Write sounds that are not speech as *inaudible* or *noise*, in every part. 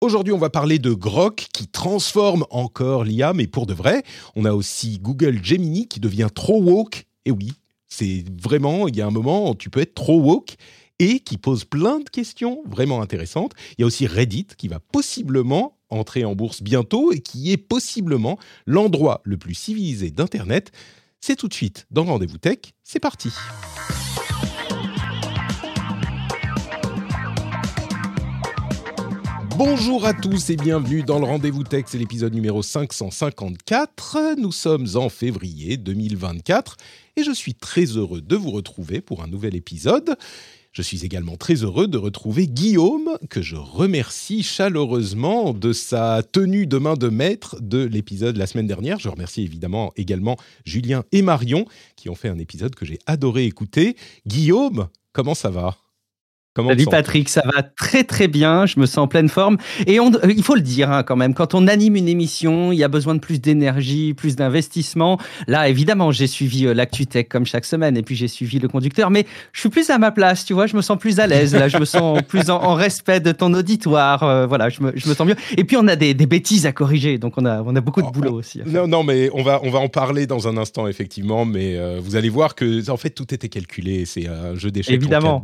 Aujourd'hui, on va parler de Grok qui transforme encore l'IA, mais pour de vrai. On a aussi Google Gemini qui devient trop woke. Et oui, c'est vraiment, il y a un moment où tu peux être trop woke et qui pose plein de questions vraiment intéressantes. Il y a aussi Reddit qui va possiblement entrer en bourse bientôt et qui est possiblement l'endroit le plus civilisé d'Internet. C'est tout de suite dans Rendez-vous Tech. C'est parti. Bonjour à tous et bienvenue dans le Rendez-vous Tech, c'est l'épisode numéro 554. Nous sommes en février 2024 et je suis très heureux de vous retrouver pour un nouvel épisode. Je suis également très heureux de retrouver Guillaume, que je remercie chaleureusement de sa tenue de main de maître de l'épisode la semaine dernière. Je remercie évidemment également Julien et Marion, qui ont fait un épisode que j'ai adoré écouter. Guillaume, comment ça va? Salut Patrick, ça va très très bien, je me sens en pleine forme. Et on, euh, il faut le dire hein, quand même, quand on anime une émission, il y a besoin de plus d'énergie, plus d'investissement. Là, évidemment, j'ai suivi euh, l'actu tech comme chaque semaine, et puis j'ai suivi le conducteur, mais je suis plus à ma place, tu vois, je me sens plus à l'aise, là, je me sens *laughs* plus en, respect de ton auditoire, euh, voilà, je me, je me, sens mieux. Et puis on a des, des, bêtises à corriger, donc on a, on a beaucoup de boulot aussi. Non, non, mais on va, on va en parler dans un instant, effectivement, mais vous allez voir que, en fait, tout était calculé, c'est un jeu d'échecs Évidemment.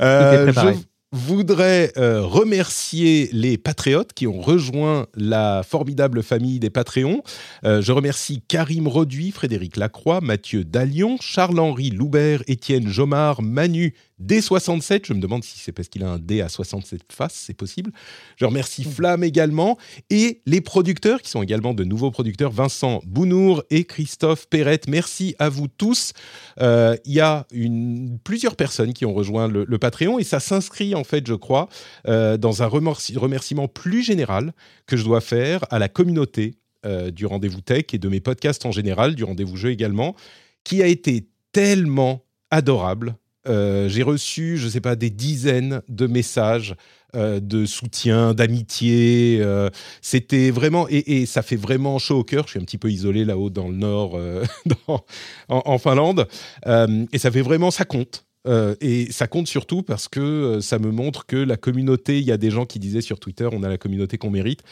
Euh, je voudrais euh, remercier les patriotes qui ont rejoint la formidable famille des Patreons. Euh, je remercie Karim Roduit, Frédéric Lacroix, Mathieu Dallion, Charles-Henri Loubert, Étienne Jomard, Manu D67, je me demande si c'est parce qu'il a un D à 67 faces, c'est possible. Je remercie mmh. Flamme également et les producteurs qui sont également de nouveaux producteurs, Vincent Bounour et Christophe Perrette. Merci à vous tous. Euh, il y a une, plusieurs personnes qui ont rejoint le, Patreon et ça s'inscrit en fait, je crois, euh, dans un remerciement plus général que je dois faire à la communauté euh, du Rendez-vous Tech et de mes podcasts en général, du Rendez-vous Jeu également, qui a été tellement adorable euh, j'ai reçu, je ne sais pas, des dizaines de messages euh, de soutien, d'amitié. Euh, c'était vraiment et, ça fait vraiment chaud au cœur. Je suis un petit peu isolé là-haut dans le nord, *laughs* en, en, Finlande, et ça fait vraiment ça compte. Euh, et ça compte surtout parce que euh, ça me montre que la communauté, il y a des gens qui disaient sur Twitter, on a la communauté qu'on mérite.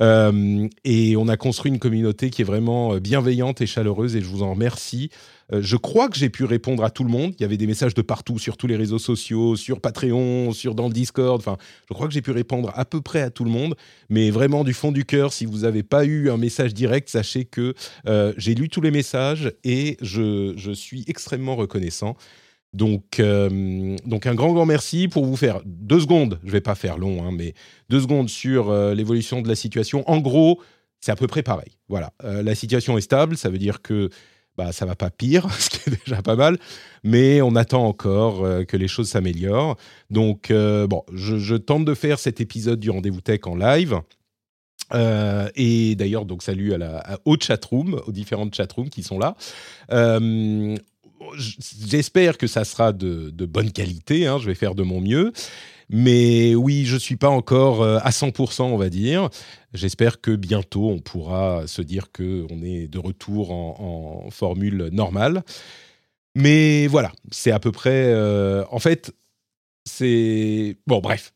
Euh, et on a construit une communauté qui est vraiment bienveillante et chaleureuse et je vous en remercie. je crois que j'ai pu répondre à tout le monde. Il y avait des messages de partout, sur tous les réseaux sociaux, sur Patreon, sur dans le Discord. Enfin, je crois que j'ai pu répondre à peu près à tout le monde. Mais vraiment du fond du cœur, si vous n'avez pas eu un message direct, sachez que j'ai lu tous les messages et je, je suis extrêmement reconnaissant. Donc, euh, donc un grand, grand merci pour vous faire deux secondes, je ne vais pas faire long, hein, mais deux secondes sur euh, l'évolution de la situation. En gros, c'est à peu près pareil. Voilà, euh, la situation est stable, ça veut dire que bah, ça va pas pire, *laughs* ce qui est déjà pas mal, mais on attend encore que les choses s'améliorent. Donc, bon, je, tente de faire cet épisode du Rendez-vous Tech en live. et d'ailleurs, donc salut à la, à, aux chatrooms, aux différentes chatrooms qui sont là j'espère que ça sera de, bonne qualité. Hein, je vais faire de mon mieux. Mais oui, je ne suis pas encore euh, à 100%, on va dire. J'espère que bientôt, on pourra se dire qu'on est de retour en, formule normale. Mais voilà, c'est à peu près... Euh, en fait, c'est... Bon, bref,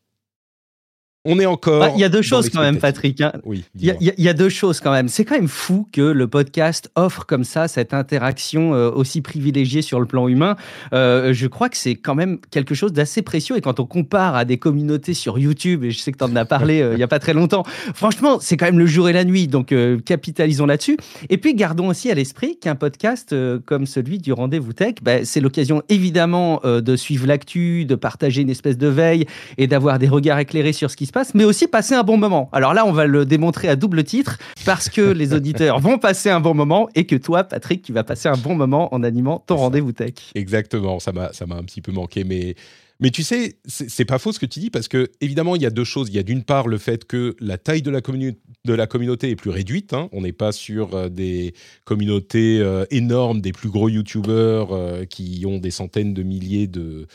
on est encore. Bah, il y a deux choses quand même, Patrick. Hein. Oui. Il y, a deux choses quand même. C'est quand même fou que le podcast offre comme ça cette interaction euh, aussi privilégiée sur le plan humain. Euh, je crois que c'est quand même quelque chose d'assez précieux. Et quand on compare à des communautés sur YouTube, et je sais que tu en as parlé euh, il y a pas très longtemps, franchement, c'est quand même le jour et la nuit. Donc capitalisons là-dessus. Et puis gardons aussi à l'esprit qu'un podcast comme celui du Rendez-vous Tech, bah, c'est l'occasion évidemment de suivre l'actu, de partager une espèce de veille et d'avoir des regards éclairés sur ce qui passe, mais aussi passer un bon moment. Alors là, on va le démontrer à double titre parce que *laughs* les auditeurs vont passer un bon moment et que toi, Patrick, tu vas passer un bon moment en animant ton rendez-vous tech. Exactement, ça m'a, ça m'a un petit peu manqué, mais Mais tu sais, c'est pas faux ce que tu dis parce que évidemment il y a deux choses. Il y a d'une part le fait que la taille de la, de la communauté est plus réduite. Hein. On n'est pas sur euh, des communautés euh, énormes, des plus gros YouTubers euh, qui ont des centaines de milliers de,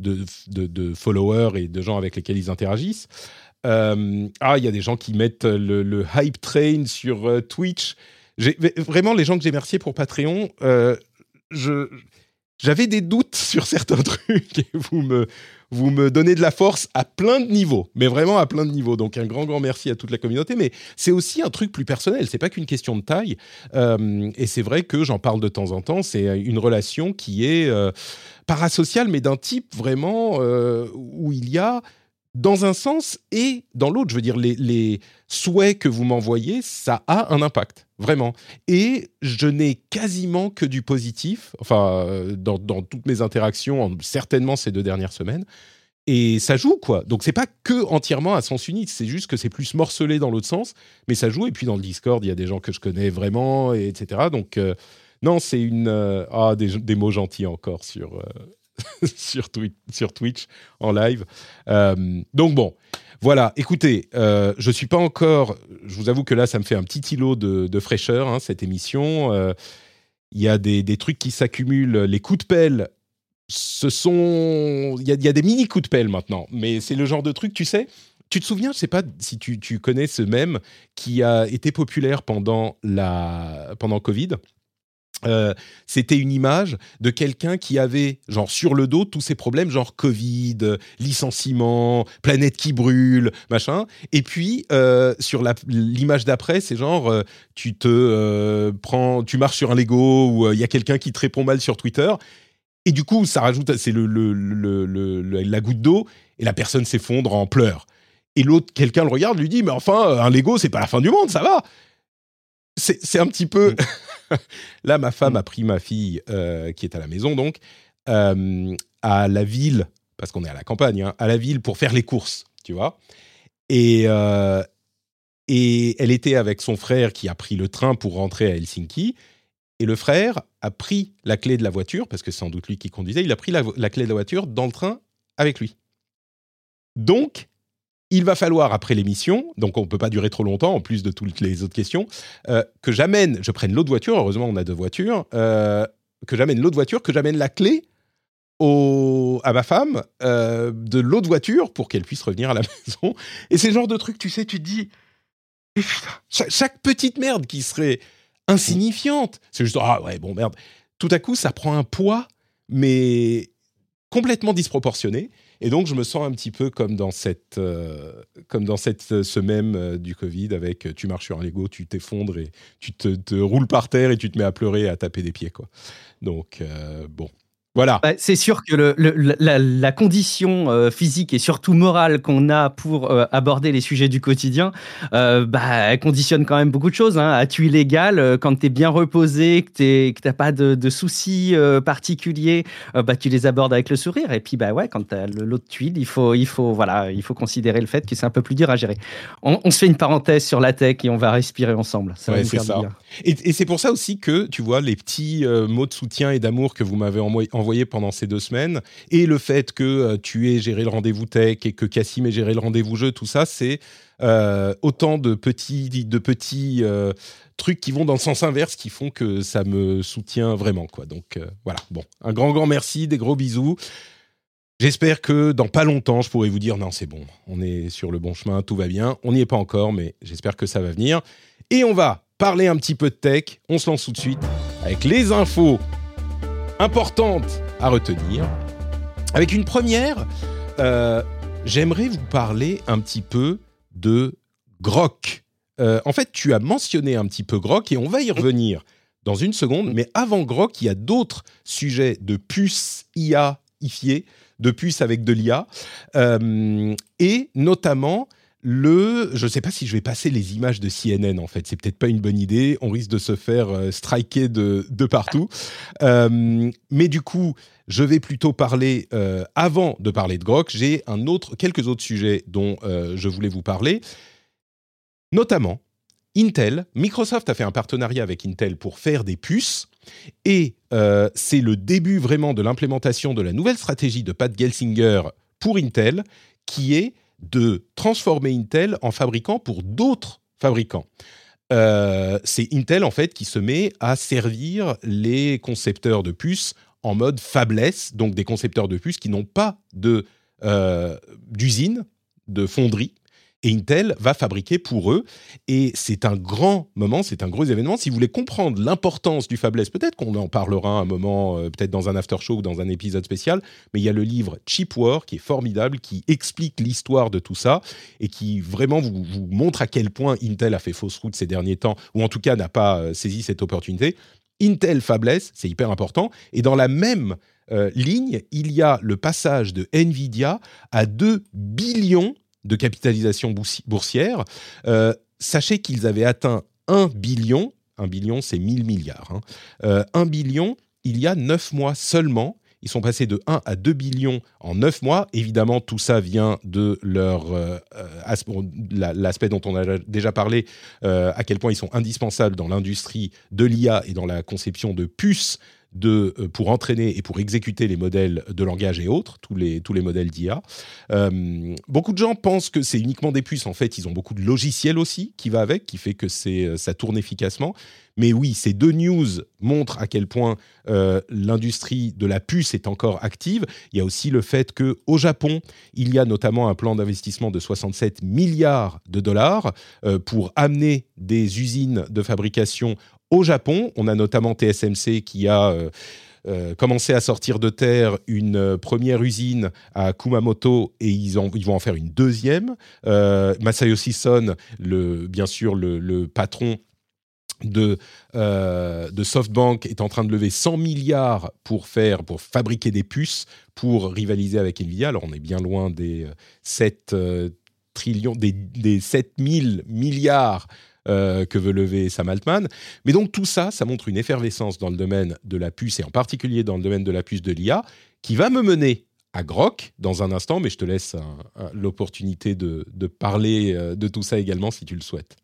de, followers et de gens avec lesquels ils interagissent. ah, il y a des gens qui mettent le, le hype train sur Twitch. Vraiment, les gens que j'ai remerciés pour Patreon, je j'avais des doutes *laughs* sur certains trucs et vous me, vous me donnez de la force à plein de niveaux, mais vraiment à plein de niveaux. Donc un grand, grand merci à toute la communauté. Mais c'est aussi un truc plus personnel, c'est pas qu'une question de taille. Euh, et c'est vrai que j'en parle de temps en temps, c'est une relation qui est euh, parasociale, mais d'un type vraiment euh, où il y a dans un sens et dans l'autre. Je veux dire, les, souhaits que vous m'envoyez, ça a un impact, vraiment. Et je n'ai quasiment que du positif, enfin, euh, dans, toutes mes interactions, certainement ces deux dernières semaines. Et ça joue, quoi. Donc, c'est pas que entièrement à sens unique, c'est juste que c'est plus morcelé dans l'autre sens, mais ça joue. Et puis, dans le Discord, il y a des gens que je connais vraiment, etc. Donc, euh, non, c'est une. Euh, ah, des, mots gentils encore sur, *laughs* sur, Twitch, en live. Euh, donc bon, voilà, écoutez, euh, je suis pas encore, je vous avoue que là, ça me fait un petit îlot de, fraîcheur, hein, cette émission. Euh, il y a des, trucs qui s'accumulent, les coups de pelle. Ce sont. Il y, a, y a des mini coups de pelle maintenant, mais c'est le genre de truc, tu sais. Tu te souviens, je sais pas si tu, tu connais ce même qui a été populaire pendant la pendant Covid euh, c'était une image de quelqu'un qui avait, genre, sur le dos, tous ces problèmes, genre Covid, licenciement, planète qui brûle, machin. Et puis, euh, sur l'image d'après, c'est genre, euh, tu te prends, tu marches sur un Lego ou il y a quelqu'un qui te répond mal sur Twitter. Et du coup, ça rajoute, c'est le, la goutte d'eau et la personne s'effondre en pleurs. Et l'autre, quelqu'un le regarde, lui dit, mais enfin, un Lego, c'est pas la fin du monde, ça va. C'est un petit peu. Mm. *laughs* Là, ma femme mm. a pris ma fille, euh, qui est à la maison donc, euh, à la ville, parce qu'on est à la campagne, hein, à la ville pour faire les courses, tu vois. Et, euh, et elle était avec son frère qui a pris le train pour rentrer à Helsinki. Et le frère a pris la clé de la voiture, parce que c'est sans doute lui qui conduisait, il a pris la, la clé de la voiture dans le train avec lui. Donc, il va falloir, après l'émission, donc on ne peut pas durer trop longtemps, en plus de toutes les autres questions, euh, que j'amène, je prenne l'autre voiture, heureusement on a deux voitures, euh, que j'amène l'autre voiture, que j'amène la clé à ma femme euh, de l'autre voiture pour qu'elle puisse revenir à la *laughs* maison. Et c'est le genre de truc, tu sais, tu te dis, chaque, chaque, petite merde qui serait insignifiante, c'est juste, ah ouais, bon merde, tout à coup ça prend un poids, mais complètement disproportionné. Et donc, je me sens un petit peu comme dans cette, euh, comme dans cette semaine euh, du Covid avec euh, tu marches sur un Lego, tu t'effondres et tu te, te, roules par terre et tu te mets à pleurer et à taper des pieds. Quoi. Donc, bon, voilà. Bah, c'est sûr que le, la, condition euh, physique et surtout morale qu'on a pour euh, aborder les sujets du quotidien, euh, bah, elle conditionne quand même beaucoup de choses. Hein. As-tu illégal quand tu es bien reposé, que tu n'as pas de, soucis particuliers, bah, tu les abordes avec le sourire. Et puis, bah, ouais, quand tu as l'autre tuile, il faut, il, faut, voilà, il faut considérer le fait que c'est un peu plus dur à gérer. On, se fait une parenthèse sur la tech et on va respirer ensemble. Ça va faire ça. Et, et c'est pour ça aussi que, tu vois, les petits mots de soutien et d'amour que vous m'avez envoyés envoyé pendant ces deux semaines, et le fait que euh, tu aies géré le rendez-vous tech et que Cassim ait géré le rendez-vous jeu, tout ça, c'est euh, autant de petits, de petits euh, trucs qui vont dans le sens inverse qui font que ça me soutient vraiment. Quoi. Donc voilà, bon, un grand, grand merci, des gros bisous. J'espère que dans pas longtemps, je pourrai vous dire non, c'est bon, on est sur le bon chemin, tout va bien. On n'y est pas encore, mais j'espère que ça va venir. Et on va parler un petit peu de tech. On se lance tout de suite avec les infos importantes à retenir. Avec une première, euh, j'aimerais vous parler un petit peu de Grok. Euh, en fait, tu as mentionné un petit peu Grok et on va y revenir dans une seconde. Mais avant Grok, il y a d'autres sujets de puces IA ifiées, de puces avec de l'IA, euh, et notamment le, je ne sais pas si je vais passer les images de CNN en fait, c'est peut-être pas une bonne idée, on risque de se faire euh, striker de, de partout. *laughs* Euh, mais du coup, je vais plutôt parler, euh, avant de parler de Grok, j'ai un autre, quelques autres sujets dont je voulais vous parler, notamment Intel. Microsoft a fait un partenariat avec Intel pour faire des puces Et c'est le début vraiment de l'implémentation de la nouvelle stratégie de Pat Gelsinger pour Intel, qui est de transformer Intel en fabricant pour d'autres fabricants. Euh, c'est Intel en fait qui se met à servir les concepteurs de puces en mode fabless, donc des concepteurs de puces qui n'ont pas de euh, d'usine, de fonderie, et Intel va fabriquer pour eux. Et c'est un grand moment, c'est un gros événement. Si vous voulez comprendre l'importance du fabless, peut-être qu'on en parlera un moment, euh, peut-être dans un after show ou dans un épisode spécial, mais il y a le livre Cheap War qui est formidable, qui explique l'histoire de tout ça et qui vraiment vous, montre à quel point Intel a fait fausse route ces derniers temps, ou en tout cas n'a pas euh, saisi cette opportunité. Intel fabless, c'est hyper important. Et dans la même euh, ligne, il y a le passage de Nvidia à 2 billions de capitalisation boursière. Euh, sachez qu'ils avaient atteint 1 billion, 1 billion c'est 1000 milliards, 1 hein. euh, billion il y a 9 mois seulement. Ils sont passés de 1 à 2 billions en 9 mois. Évidemment, tout ça vient de leur euh, l'aspect dont on a déjà parlé, à quel point ils sont indispensables dans l'industrie de l'IA et dans la conception de puces de, euh, pour entraîner et pour exécuter les modèles de langage et autres, tous les, tous les modèles d'IA. Euh, beaucoup de gens pensent que c'est uniquement des puces. En fait, ils ont beaucoup de logiciels aussi qui va avec, qui fait que euh, ça tourne efficacement. Mais oui, ces deux news montrent à quel point l'industrie de la puce est encore active. Il y a aussi le fait que au Japon, il y a notamment un plan d'investissement de 67 milliards de dollars pour amener des usines de fabrication au Japon. On a notamment TSMC qui a euh, euh, commencé à sortir de terre une euh, première usine à Kumamoto et ils, vont en faire une deuxième. Masayoshi Son, bien sûr le, patron de, de, SoftBank est en train de lever 100 milliards pour faire pour fabriquer des puces pour rivaliser avec Nvidia. Alors on est bien loin des 7 trillions, des, des 7000 milliards euh, que veut lever Sam Altman. Mais donc tout ça, ça montre une effervescence dans le domaine de la puce et en particulier dans le domaine de la puce de l'IA qui va me mener à Grok dans un instant, mais je te laisse l'opportunité de, parler euh, de tout ça également si tu le souhaites.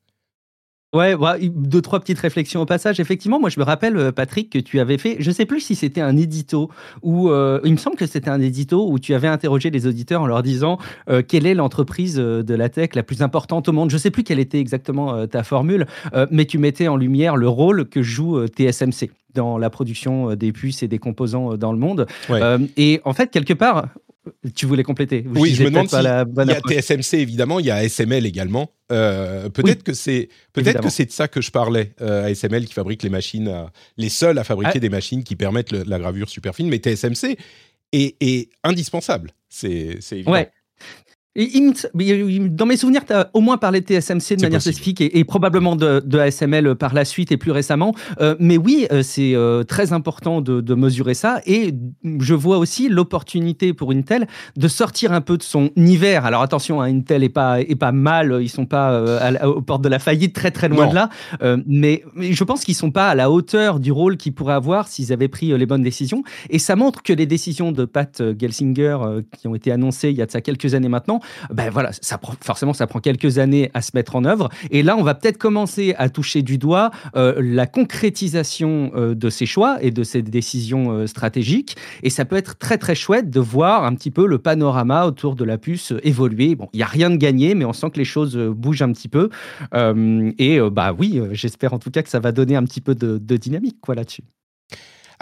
Ouais, deux, trois petites réflexions au passage. Effectivement, moi, je me rappelle, euh, Patrick, que tu avais fait, je sais plus si c'était un édito ou euh, il me semble que c'était un édito où tu avais interrogé les auditeurs en leur disant euh, quelle est l'entreprise de la tech la plus importante au monde? Je sais plus quelle était exactement ta formule, mais tu mettais en lumière le rôle que joue TSMC dans la production des puces et des composants dans le monde. et en fait, quelque part, tu voulais compléter Oui, je me demande s'il y a TSMC évidemment, il y a ASML également. Euh, peut-être que c'est peut-être que c'est de ça que je parlais. Euh, ASML qui fabrique les machines, les seuls à fabriquer ah. des machines qui permettent la gravure super fine, mais TSMC est, indispensable. C'est évident. Ouais dans mes souvenirs, tu as au moins parlé de TSMC de manière spécifique et, probablement de, ASML par la suite et plus récemment. Euh, mais oui, euh, c'est euh, très important de, mesurer ça. Et je vois aussi l'opportunité pour Intel de sortir un peu de son hiver. Alors attention, hein, Intel est pas, est pas mal, ils sont pas aux portes de la faillite, très très loin de là. mais, je pense qu'ils sont pas à la hauteur du rôle qu'ils pourraient avoir s'ils avaient pris les bonnes décisions. Et ça montre que les décisions de Pat Gelsinger, qui ont été annoncées il y a de ça quelques années maintenant, ben voilà, ça forcément, ça prend quelques années à se mettre en œuvre. Et là, on va peut-être commencer à toucher du doigt euh, la concrétisation euh, de ces choix et de ces décisions euh, stratégiques. Et ça peut être très, très chouette de voir un petit peu le panorama autour de la puce évoluer. Bon, il n'y a rien de gagné, mais on sent que les choses bougent un petit peu. et bah oui, j'espère en tout cas que ça va donner un petit peu de, de dynamique quoi là-dessus.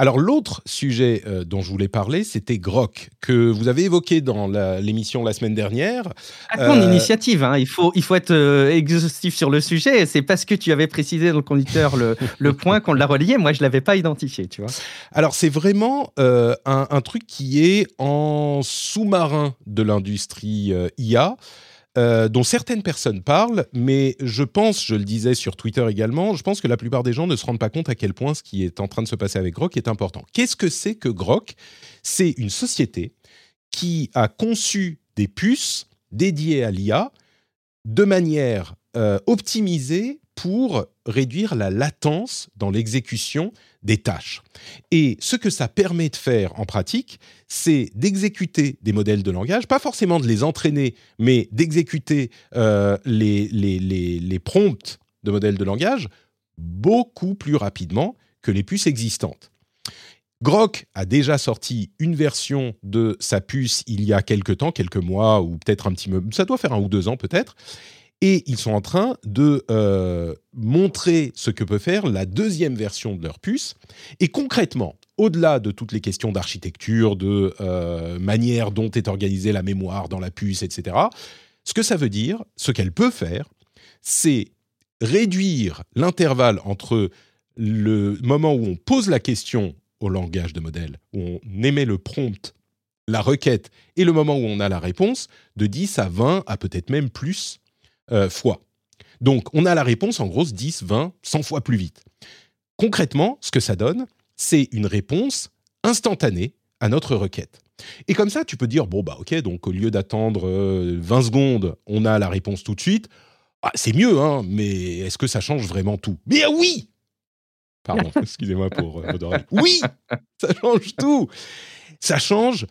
Alors l'autre sujet euh, dont je voulais parler, c'était Grok, que vous avez évoqué dans l'émission la, semaine dernière. À ton euh, initiative, hein. il, faut, il faut être euh, exhaustif sur le sujet. C'est parce que tu avais précisé dans le conducteur le, le *laughs* point qu'on l'a relié. Moi, je ne l'avais pas identifié, tu vois. Alors c'est vraiment un, un, truc qui est en sous-marin de l'industrie IA. Euh, dont certaines personnes parlent, mais je pense, je le disais sur Twitter également, je pense que la plupart des gens ne se rendent pas compte à quel point ce qui est en train de se passer avec Grok est important. Qu'est-ce que c'est que Grok? C'est une société qui a conçu des puces dédiées à l'IA de manière euh, optimisée pour réduire la latence dans l'exécution des tâches. Et ce que ça permet de faire en pratique, c'est d'exécuter des modèles de langage, pas forcément de les entraîner, mais d'exécuter euh, les, les, les, prompts de modèles de langage beaucoup plus rapidement que les puces existantes. Grok a déjà sorti une version de sa puce il y a quelques temps, quelques mois ou peut-être un petit peu, ça doit faire un ou deux ans peut-être, et ils sont en train de euh, montrer ce que peut faire la deuxième version de leur puce. Et concrètement, au-delà de toutes les questions d'architecture, de euh, manière dont est organisée la mémoire dans la puce, etc., ce que ça veut dire, ce qu'elle peut faire, c'est réduire l'intervalle entre le moment où on pose la question au langage de modèle, où on émet le prompt, la requête, et le moment où on a la réponse, de 10 à 20, à peut-être même plus euh, fois. Donc on a la réponse en gros 10, 20, 100 fois plus vite. Concrètement, ce que ça donne, c'est une réponse instantanée à notre requête. Et comme ça, tu peux dire, bon, bah ok, donc au lieu d'attendre 20 euh, secondes, on a la réponse tout de suite. Ah, c'est mieux, hein, mais est-ce que ça change vraiment tout? Mais oui Pardon, *laughs* excusez-moi pour euh, Oui, ça change tout. Ça change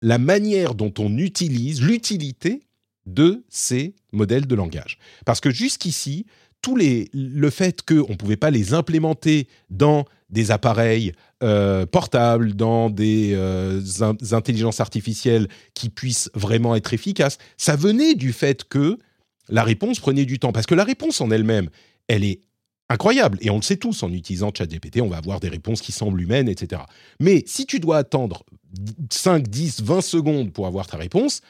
la manière dont on utilise l'utilité de ces modèles de langage. Parce que jusqu'ici, le fait qu'on ne pouvait pas les implémenter dans des appareils euh, portables, dans des euh, intelligences artificielles qui puissent vraiment être efficaces, ça venait du fait que la réponse prenait du temps. Parce que la réponse en elle-même, elle est incroyable. Et on le sait tous, en utilisant ChatGPT, on va avoir des réponses qui semblent humaines, etc. Mais si tu dois attendre 5, 10, 20 secondes pour avoir ta réponse,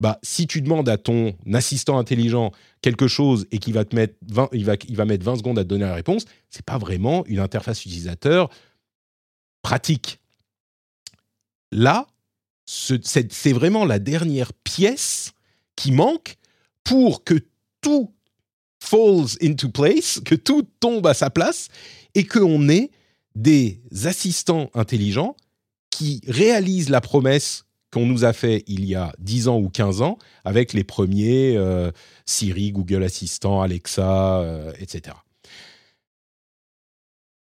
bah, si tu demandes à ton assistant intelligent quelque chose et qu'il va te mettre 20, il va, il va mettre 20 secondes à te donner la réponse, c'est pas vraiment une interface utilisateur pratique. Là, c'est vraiment la dernière pièce qui manque pour que tout falls into place, que tout tombe à sa place et qu'on ait des assistants intelligents qui réalisent la promesse qu'on nous a fait il y a 10 ans ou 15 ans avec les premiers euh, Siri, Google Assistant, Alexa, euh, etc.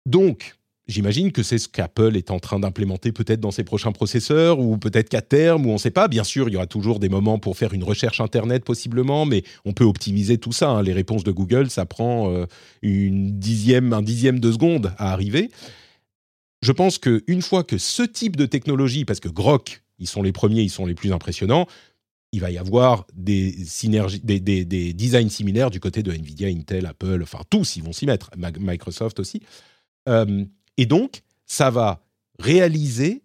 Donc, j'imagine que c'est ce qu'Apple est en train d'implémenter peut-être dans ses prochains processeurs ou peut-être qu'à terme, ou on ne sait pas. Bien sûr, il y aura toujours des moments pour faire une recherche Internet possiblement, mais on peut optimiser tout ça. Hein. Les réponses de Google, ça prend euh, une dixième, un dixième de seconde à arriver. Je pense qu'une fois que ce type de technologie, parce que Grok ils sont les premiers, ils sont les plus impressionnants. Il va y avoir des synergies, des, designs similaires du côté de Nvidia, Intel, Apple, enfin tous, ils vont s'y mettre, Microsoft aussi. Euh, et donc, ça va réaliser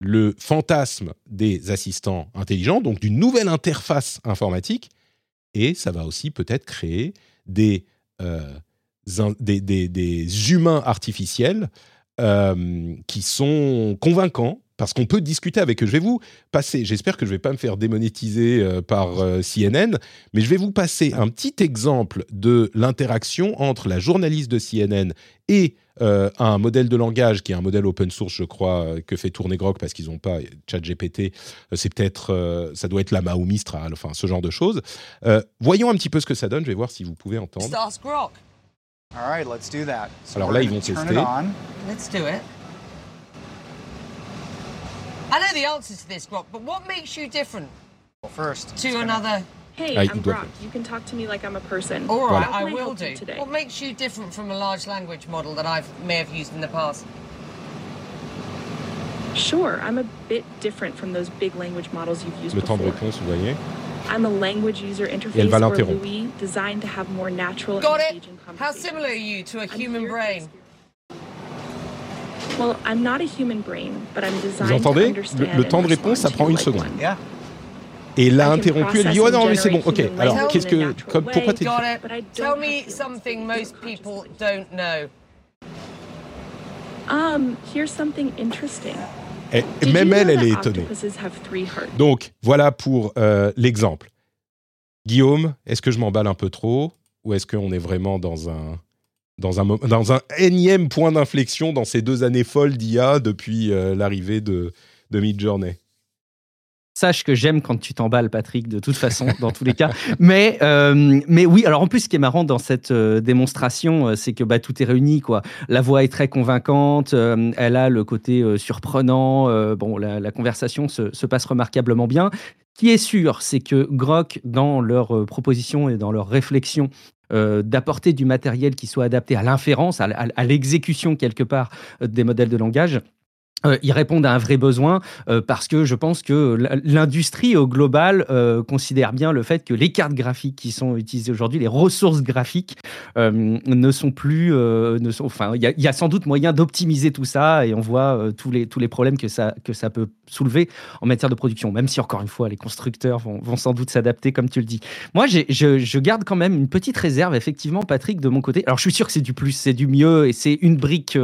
le fantasme des assistants intelligents, donc d'une nouvelle interface informatique, et ça va aussi peut-être créer des, euh, des, humains artificiels euh, qui sont convaincants parce qu'on peut discuter avec eux. Je vais vous passer, j'espère que je ne vais pas me faire démonétiser euh, par euh, CNN, mais je vais vous passer un petit exemple de l'interaction entre la journaliste de CNN et euh, un modèle de langage qui est un modèle open source, je crois, que fait tourner Grok parce qu'ils n'ont pas ChatGPT. c'est peut-être, ça doit être la Maou Mistral, enfin ce genre de choses. voyons un petit peu ce que ça donne. Je vais voir si vous pouvez entendre. Alors là, ils vont tester. Let's do it. I know the answers to this, Grok, but what makes you different? Well, first, to another. Hey, I'm Brock. You can talk to me like I'm a person. All right, I will do. Today? What makes you different from a large language model that I may have used in the past? Sure, I'm a bit different from those big language models you've used Le before. temps de réponse, vous voyez. I'm a language user interface or LUI designed to have more natural Got it. How similar are you to a human brain? Vous entendez? Le, temps de réponse, ça prend une seconde. Et il l'a interrompu, elle dit Oh non, mais c'est bon, ok. Alors, qu'est-ce que. Comme, pourquoi t'es. Tell me something most people don't know. Um, here's something interesting. Et, même elle, elle est étonnée. Donc, voilà pour euh, l'exemple. Guillaume, est-ce que je m'emballe un peu trop Ou est-ce qu'on est vraiment dans un dans un, dans un énième point d'inflexion dans ces deux années folles d'IA depuis euh, l'arrivée de, de Midjourney Sache que j'aime quand tu t'emballes, Patrick, de toute façon, dans tous les cas. *laughs* Mais, euh, mais oui, alors en plus, ce qui est marrant dans cette euh, démonstration, c'est que bah, tout est réuni. Quoi. La voix est très convaincante, elle a le côté surprenant. bon, la, conversation se, se, passe remarquablement bien. Ce qui est sûr, c'est que Grok, dans leur proposition et dans leur réflexion d'apporter du matériel qui soit adapté à l'inférence, à l'exécution quelque part des modèles de langage euh, ils répondent à un vrai besoin euh, parce que je pense que l'industrie au global euh, considère bien le fait que les cartes graphiques qui sont utilisées aujourd'hui, les ressources graphiques ne sont plus, ne sont, enfin, il y, a sans doute moyen d'optimiser tout ça et on voit tous les tous les problèmes que ça que ça peut soulever en matière de production. Même si encore une fois les constructeurs vont, vont sans doute s'adapter comme tu le dis. Moi, je, je, garde quand même une petite réserve effectivement, Patrick, de mon côté. Alors je suis sûr que c'est du plus, c'est du mieux et c'est une brique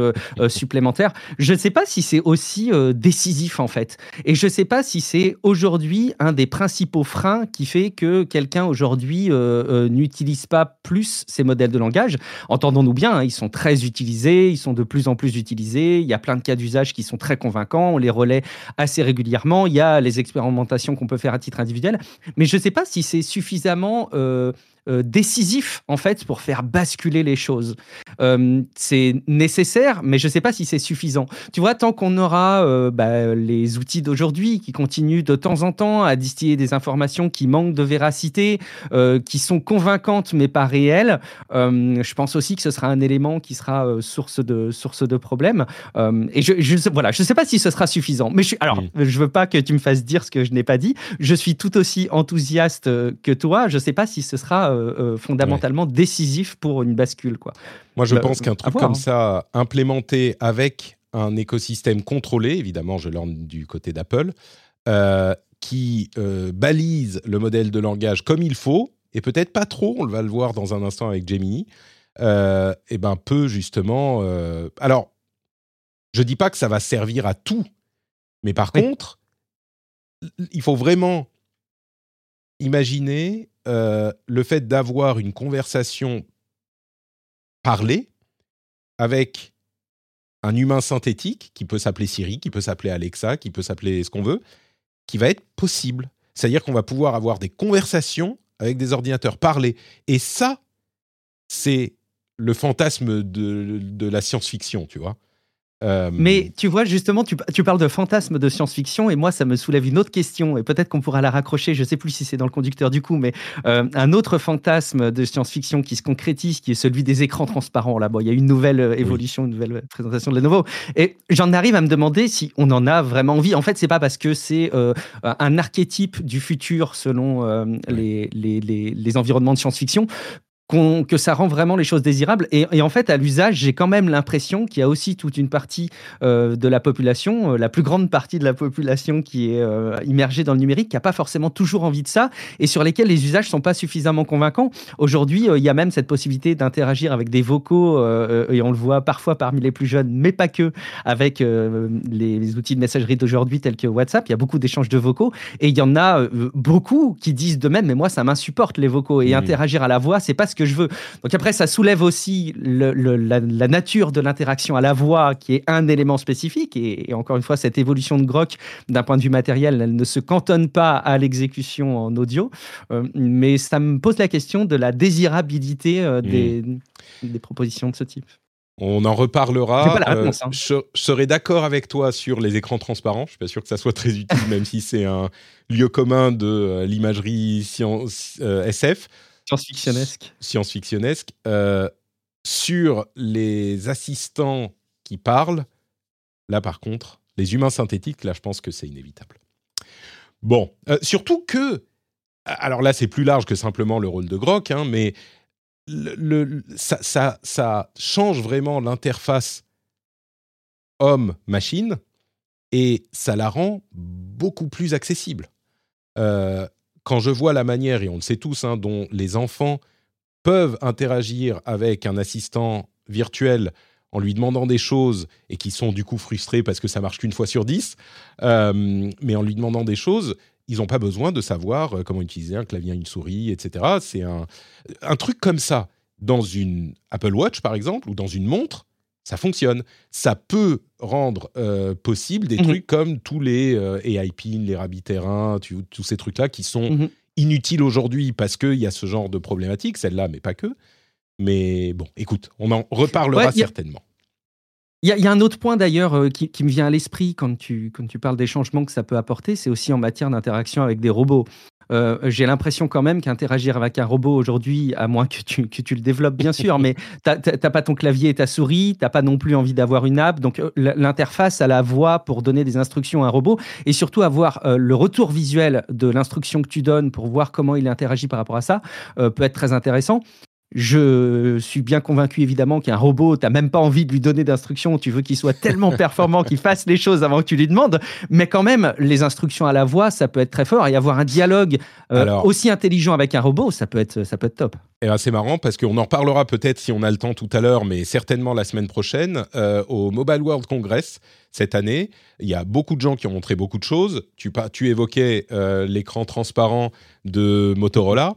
supplémentaire. Je ne sais pas si c'est aussi euh, décisif en fait. Et je ne sais pas si c'est aujourd'hui un des principaux freins qui fait que quelqu'un aujourd'hui euh, euh, n'utilise pas plus ces modèles de langage. Entendons-nous bien, hein, ils sont très utilisés, ils sont de plus en plus utilisés. Il y a plein de cas d'usage qui sont très convaincants. On les relaie assez régulièrement. Il y a les expérimentations qu'on peut faire à titre individuel. Mais je ne sais pas si c'est suffisamment euh, décisif en fait pour faire basculer les choses. Euh, c'est nécessaire, mais je ne sais pas si c'est suffisant. Tu vois, tant qu'on aura euh, bah, les outils d'aujourd'hui qui continuent de temps en temps à distiller des informations qui manquent de véracité, qui sont convaincantes mais pas réelles, je pense aussi que ce sera un élément qui sera source de source de problèmes. et je, je voilà, je sais pas si ce sera suffisant. Mais je, alors, mm. je veux pas que tu me fasses dire ce que je n'ai pas dit. Je suis tout aussi enthousiaste que toi. Je sais pas si ce sera euh, euh, fondamentalement décisif pour une bascule. Quoi. Moi, je pense qu'un truc comme hein. ça, implémenté avec un écosystème contrôlé, évidemment, je l'en du côté d'Apple, euh, qui balise le modèle de langage comme il faut, et peut-être pas trop, on va le voir dans un instant avec Gemini, et eh ben peut justement... alors, je dis pas que ça va servir à tout, mais par contre, il faut vraiment imaginer euh, le fait d'avoir une conversation parlée avec un humain synthétique qui peut s'appeler Siri, qui peut s'appeler Alexa, qui peut s'appeler ce qu'on veut, qui va être possible. C'est-à-dire qu'on va pouvoir avoir des conversations avec des ordinateurs parlés. Et ça, c'est le fantasme de, de la science-fiction, tu vois. Euh, Mais tu vois, justement, tu, parles de fantasme de science-fiction et moi, ça me soulève une autre question et peut-être qu'on pourra la raccrocher, je ne sais plus si c'est dans le conducteur du coup, mais euh, un autre fantasme de science-fiction qui se concrétise, qui est celui des écrans transparents. Là, bon, il y a une nouvelle euh, évolution, une nouvelle présentation de Lenovo et j'en arrive à me demander si on en a vraiment envie. En fait, c'est pas parce que c'est un archétype du futur selon les, les, les environnements de science-fiction que ça rend vraiment les choses désirables. Et, en fait, à l'usage, j'ai quand même l'impression qu'il y a aussi toute une partie euh, de la population, euh, la plus grande partie de la population qui est euh, immergée dans le numérique, qui n'a pas forcément toujours envie de ça et sur lesquels les usages sont pas suffisamment convaincants. Aujourd'hui, il y a même cette possibilité d'interagir avec des vocaux, et on le voit parfois parmi les plus jeunes, mais pas que, avec les, outils de messagerie d'aujourd'hui tels que WhatsApp. Il y a beaucoup d'échanges de vocaux et il y en a beaucoup qui disent de même, mais moi, ça m'insupporte les vocaux et interagir à la voix, c'est pas que je veux. Donc après, ça soulève aussi la, nature de l'interaction à la voix, qui est un élément spécifique. Et, encore une fois, cette évolution de Grok, d'un point de vue matériel, elle ne se cantonne pas à l'exécution en audio. Euh, mais ça me pose la question de la désirabilité euh, des, mmh. des propositions de ce type. On en reparlera. Euh, hein. je, serais d'accord avec toi sur les écrans transparents. Je suis pas sûr que ça soit très utile, *laughs* même si c'est un lieu commun de l'imagerie SF. Science-fictionnesque. Science-fictionnesque. Euh, sur les assistants qui parlent, là par contre, les humains synthétiques, là je pense que c'est inévitable. Bon, euh, surtout que, alors là c'est plus large que simplement le rôle de Grok, hein, mais le, ça, ça, change vraiment l'interface homme-machine et ça la rend beaucoup plus accessible. Euh, quand je vois la manière, et on le sait tous, hein, dont les enfants peuvent interagir avec un assistant virtuel en lui demandant des choses et qui sont du coup frustrés parce que ça marche qu'une fois sur dix, euh, mais en lui demandant des choses, ils n'ont pas besoin de savoir euh, comment utiliser un clavier, une souris, etc. C'est un, un truc comme ça dans une Apple Watch par exemple ou dans une montre, ça fonctionne. Ça peut rendre euh, possible des mhm. trucs comme tous les euh, AI PIN, les rabbits terrains, tous ces trucs-là qui sont mhm. inutiles aujourd'hui parce qu'il y a ce genre de problématique, celle-là, mais pas que. Mais bon, écoute, on en reparlera certainement. Il y, a un autre point d'ailleurs euh, qui, me vient à l'esprit quand tu, quand tu parles des changements que ça peut apporter, c'est aussi en matière d'interaction avec des robots. Euh, j'ai l'impression quand même qu'interagir avec un robot aujourd'hui, à moins que tu, que tu le développes bien sûr, mais *laughs* tu n'as pas ton clavier et ta souris, tu n'as pas non plus envie d'avoir une app. Donc euh, l'interface à la voix pour donner des instructions à un robot et surtout avoir euh, le retour visuel de l'instruction que tu donnes pour voir comment il interagit par rapport à ça peut être très intéressant. Je suis bien convaincu évidemment qu'un robot, tu n'as même pas envie de lui donner d'instructions, tu veux qu'il soit tellement *laughs* performant qu'il fasse les choses avant que tu lui demandes, mais quand même, les instructions à la voix, ça peut être très fort, et avoir un dialogue euh, aussi intelligent avec un robot, ça peut être, ça peut être top. Et c'est marrant parce qu'on en reparlera peut-être si on a le temps tout à l'heure, mais certainement la semaine prochaine, euh, au Mobile World Congress cette année. Il y a beaucoup de gens qui ont montré beaucoup de choses. Tu, tu évoquais euh, l'écran transparent de Motorola.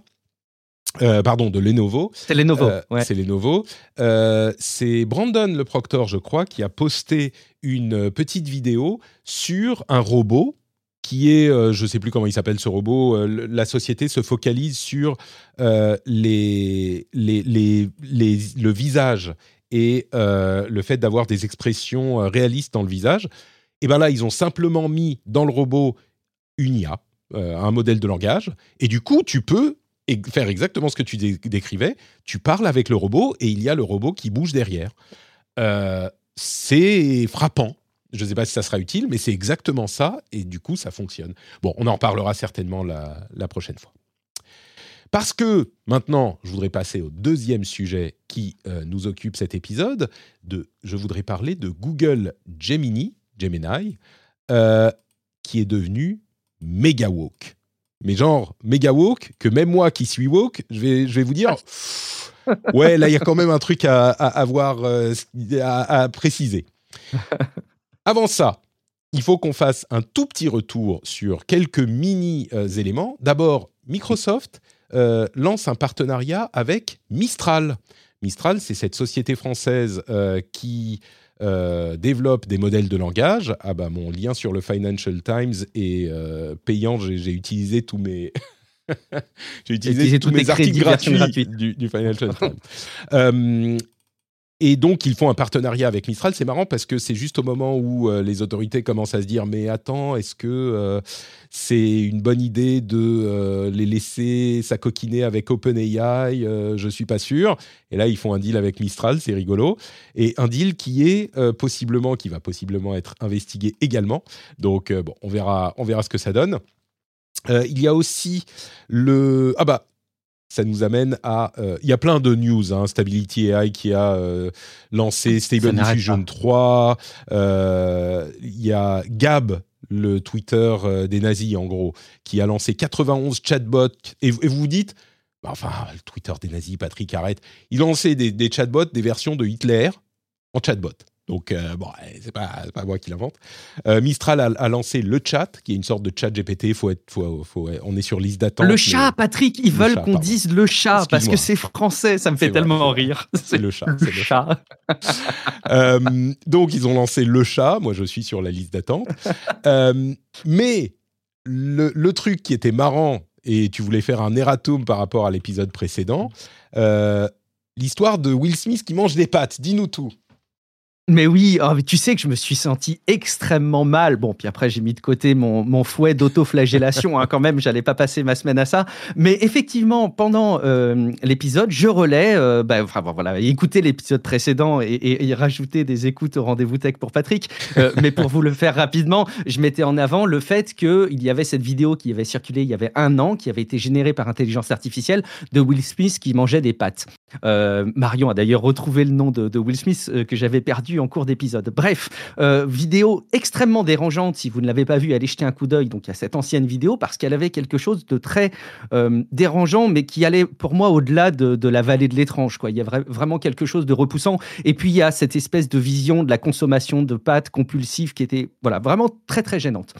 Euh, pardon, de Lenovo. C'est Lenovo. Euh, c'est Lenovo. Euh, c'est Brandon le proctor, je crois, qui a posté une petite vidéo sur un robot qui est, je ne sais plus comment il s'appelle ce robot. la société se focalise sur les, les, les, le visage et le fait d'avoir des expressions réalistes dans le visage. Et bien là, ils ont simplement mis dans le robot une IA, un modèle de langage, et du coup, tu peux et faire exactement ce que tu décrivais. Tu parles avec le robot et il y a le robot qui bouge derrière. Euh, c'est frappant. Je ne sais pas si ça sera utile, mais c'est exactement ça et du coup, ça fonctionne. Bon, on en reparlera certainement la, prochaine fois. Parce que maintenant, je voudrais passer au deuxième sujet qui euh, nous occupe cet épisode. De, je voudrais parler de Google Gemini, Gemini, euh, qui est devenu MegaWalk mais genre méga woke, que même moi qui suis woke, je vais, je vais vous dire, *laughs* ouais, là, il y a quand même un truc à, avoir, euh, à, préciser. *laughs* Avant ça, il faut qu'on fasse un tout petit retour sur quelques mini euh, éléments. D'abord, Microsoft euh, lance un partenariat avec Mistral. Mistral, c'est cette société française qui euh, développe des modèles de langage. Ah bah mon lien sur le Financial Times est euh, payant. J'ai utilisé tous mes j'ai utilisé tous mes *laughs* articles gratuits du, du, Financial Times. Et donc, ils font un partenariat avec Mistral. C'est marrant parce que c'est juste au moment où euh, les autorités commencent à se dire Mais attends, est-ce que euh, c'est une bonne idée de euh, les laisser s'acoquiner avec OpenAI Je ne suis pas sûr. Et là, ils font un deal avec Mistral, c'est rigolo. Et un deal qui est possiblement, qui va possiblement être investigué également. Donc, bon, on verra, on verra ce que ça donne. il y a aussi le. Ah bah, ça nous amène à... Euh, il y a plein de news. Hein, Stability AI qui a euh, lancé Stable Diffusion 3. Euh, il y a Gab, le Twitter des nazis, en gros, qui a lancé 91 chatbots. Et, vous vous dites, bah, enfin, le Twitter des nazis, Patrick, arrête. Il lancé des, des chatbots, des versions de Hitler en chatbot. Donc, euh, bon, eh, c'est pas, pas moi qui l'invente. Euh, Mistral a, lancé le chat, qui est une sorte de chat GPT. Faut être, faut, faut, on est sur liste d'attente. Le chat, Patrick, ils veulent qu'on dise le chat parce que c'est français. Ça me fait tellement rire. C'est le chat. Le, le chat. *laughs* euh, donc, ils ont lancé le chat. Moi, je suis sur la liste d'attente. Mais le, le, truc qui était marrant, et tu voulais faire un erratum par rapport à l'épisode précédent, l'histoire de Will Smith qui mange des pâtes. Dis-nous tout. Mais oui, oh, tu sais que je me suis senti extrêmement mal. Bon, puis après, j'ai mis de côté mon, mon fouet d'autoflagellation. hein, quand même, j'allais pas passer ma semaine à ça. Mais effectivement, pendant euh, l'épisode, je relais, euh, bah, enfin voilà, écoutez l'épisode précédent et, et, rajouter des écoutes au rendez-vous tech pour Patrick. Euh, *laughs* mais pour vous le faire rapidement, je mettais en avant le fait qu'il y avait cette vidéo qui avait circulé il y avait un an, qui avait été générée par intelligence artificielle de Will Smith qui mangeait des pâtes. Marion a d'ailleurs retrouvé le nom de, de Will Smith que j'avais perdu en cours d'épisode. Bref, euh, vidéo extrêmement dérangeante. Si vous ne l'avez pas vue, allez jeter un coup d'œil donc à cette ancienne vidéo parce qu'elle avait quelque chose de très euh, dérangeant, mais qui allait pour moi au-delà de, la vallée de l'étrange. Quoi. Il y a vraiment quelque chose de repoussant. Et puis il y a cette espèce de vision de la consommation de pâtes compulsive qui était voilà vraiment très très gênante.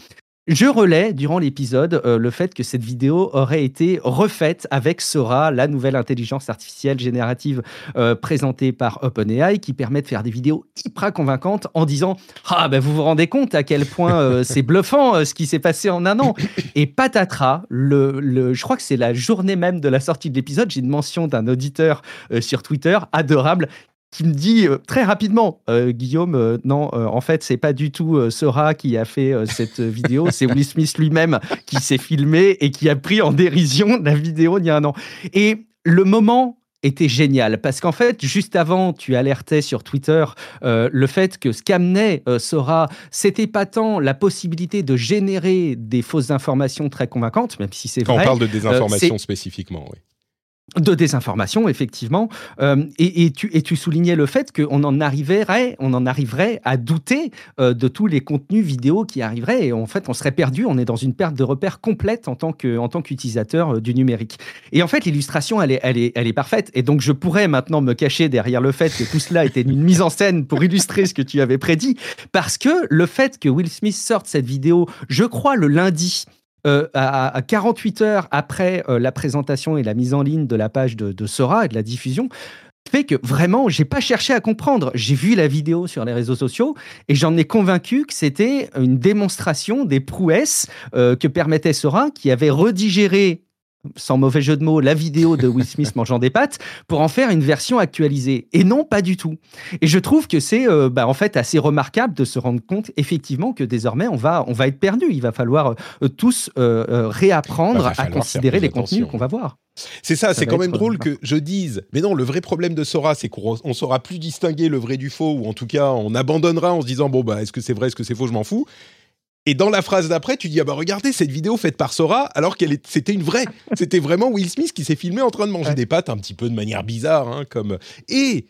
Je relais durant l'épisode euh, le fait que cette vidéo aurait été refaite avec Sora, la nouvelle intelligence artificielle générative euh, présentée par OpenAI, qui permet de faire des vidéos hyper convaincantes en disant Ah, ben vous vous rendez compte à quel point euh, *laughs* c'est bluffant ce qui s'est passé en un an. Et patatras, le, le, je crois que c'est la journée même de la sortie de l'épisode, j'ai une mention d'un auditeur sur Twitter, adorable, qui me dit très rapidement, Guillaume, non, en fait, c'est pas du tout Sora qui a fait cette vidéo, c'est Will Smith lui-même qui s'est filmé et qui a pris en dérision la vidéo il y a un an. Et le moment était génial parce qu'en fait, juste avant, tu alertais sur Twitter euh, le fait que ce qu'amenait euh, Sora, c'était pas tant la possibilité de générer des fausses informations très convaincantes, même si c'est vrai. Quand on parle de euh, désinformation spécifiquement, oui de désinformation, effectivement. Euh, et, tu, tu soulignais le fait qu'on en arriverait, on en arriverait à douter euh, de tous les contenus vidéo qui arriveraient. Et en fait, on serait perdu. On est dans une perte de repères complète en tant qu'utilisateur euh, du numérique. Et en fait, l'illustration, elle est parfaite. Et donc, je pourrais maintenant me cacher derrière le fait que tout cela était une mise en scène pour illustrer ce que tu avais prédit, parce que le fait que Will Smith sorte cette vidéo, je crois le lundi euh, à, 48 heures après euh, la présentation et la mise en ligne de la page de, Sora et de la diffusion, fait que vraiment, j'ai pas cherché à comprendre. J'ai vu la vidéo sur les réseaux sociaux et j'en ai convaincu que c'était une démonstration des prouesses euh, que permettait Sora, qui avait redigéré sans mauvais jeu de mots, la vidéo de Will Smith *laughs* mangeant des pâtes pour en faire une version actualisée. Et non, pas du tout. Et je trouve que c'est euh, bah, en fait assez remarquable de se rendre compte effectivement que désormais on va, on va être perdu. Il va falloir euh, tous euh, réapprendre à considérer les contenus qu'on va voir. C'est ça, c'est quand même drôle que je dise, mais non, le vrai problème de Sora, c'est qu'on saura plus distinguer le vrai du faux, ou en tout cas, on abandonnera en se disant, bon, bah, est-ce que c'est vrai, est-ce que c'est faux, je m'en fous. Et dans la phrase d'après, tu dis ah bah regardez cette vidéo faite par Sora alors qu'elle c'était une vraie. *laughs* C'était vraiment Will Smith qui s'est filmé en train de manger des pâtes un petit peu de manière bizarre, hein, comme. Et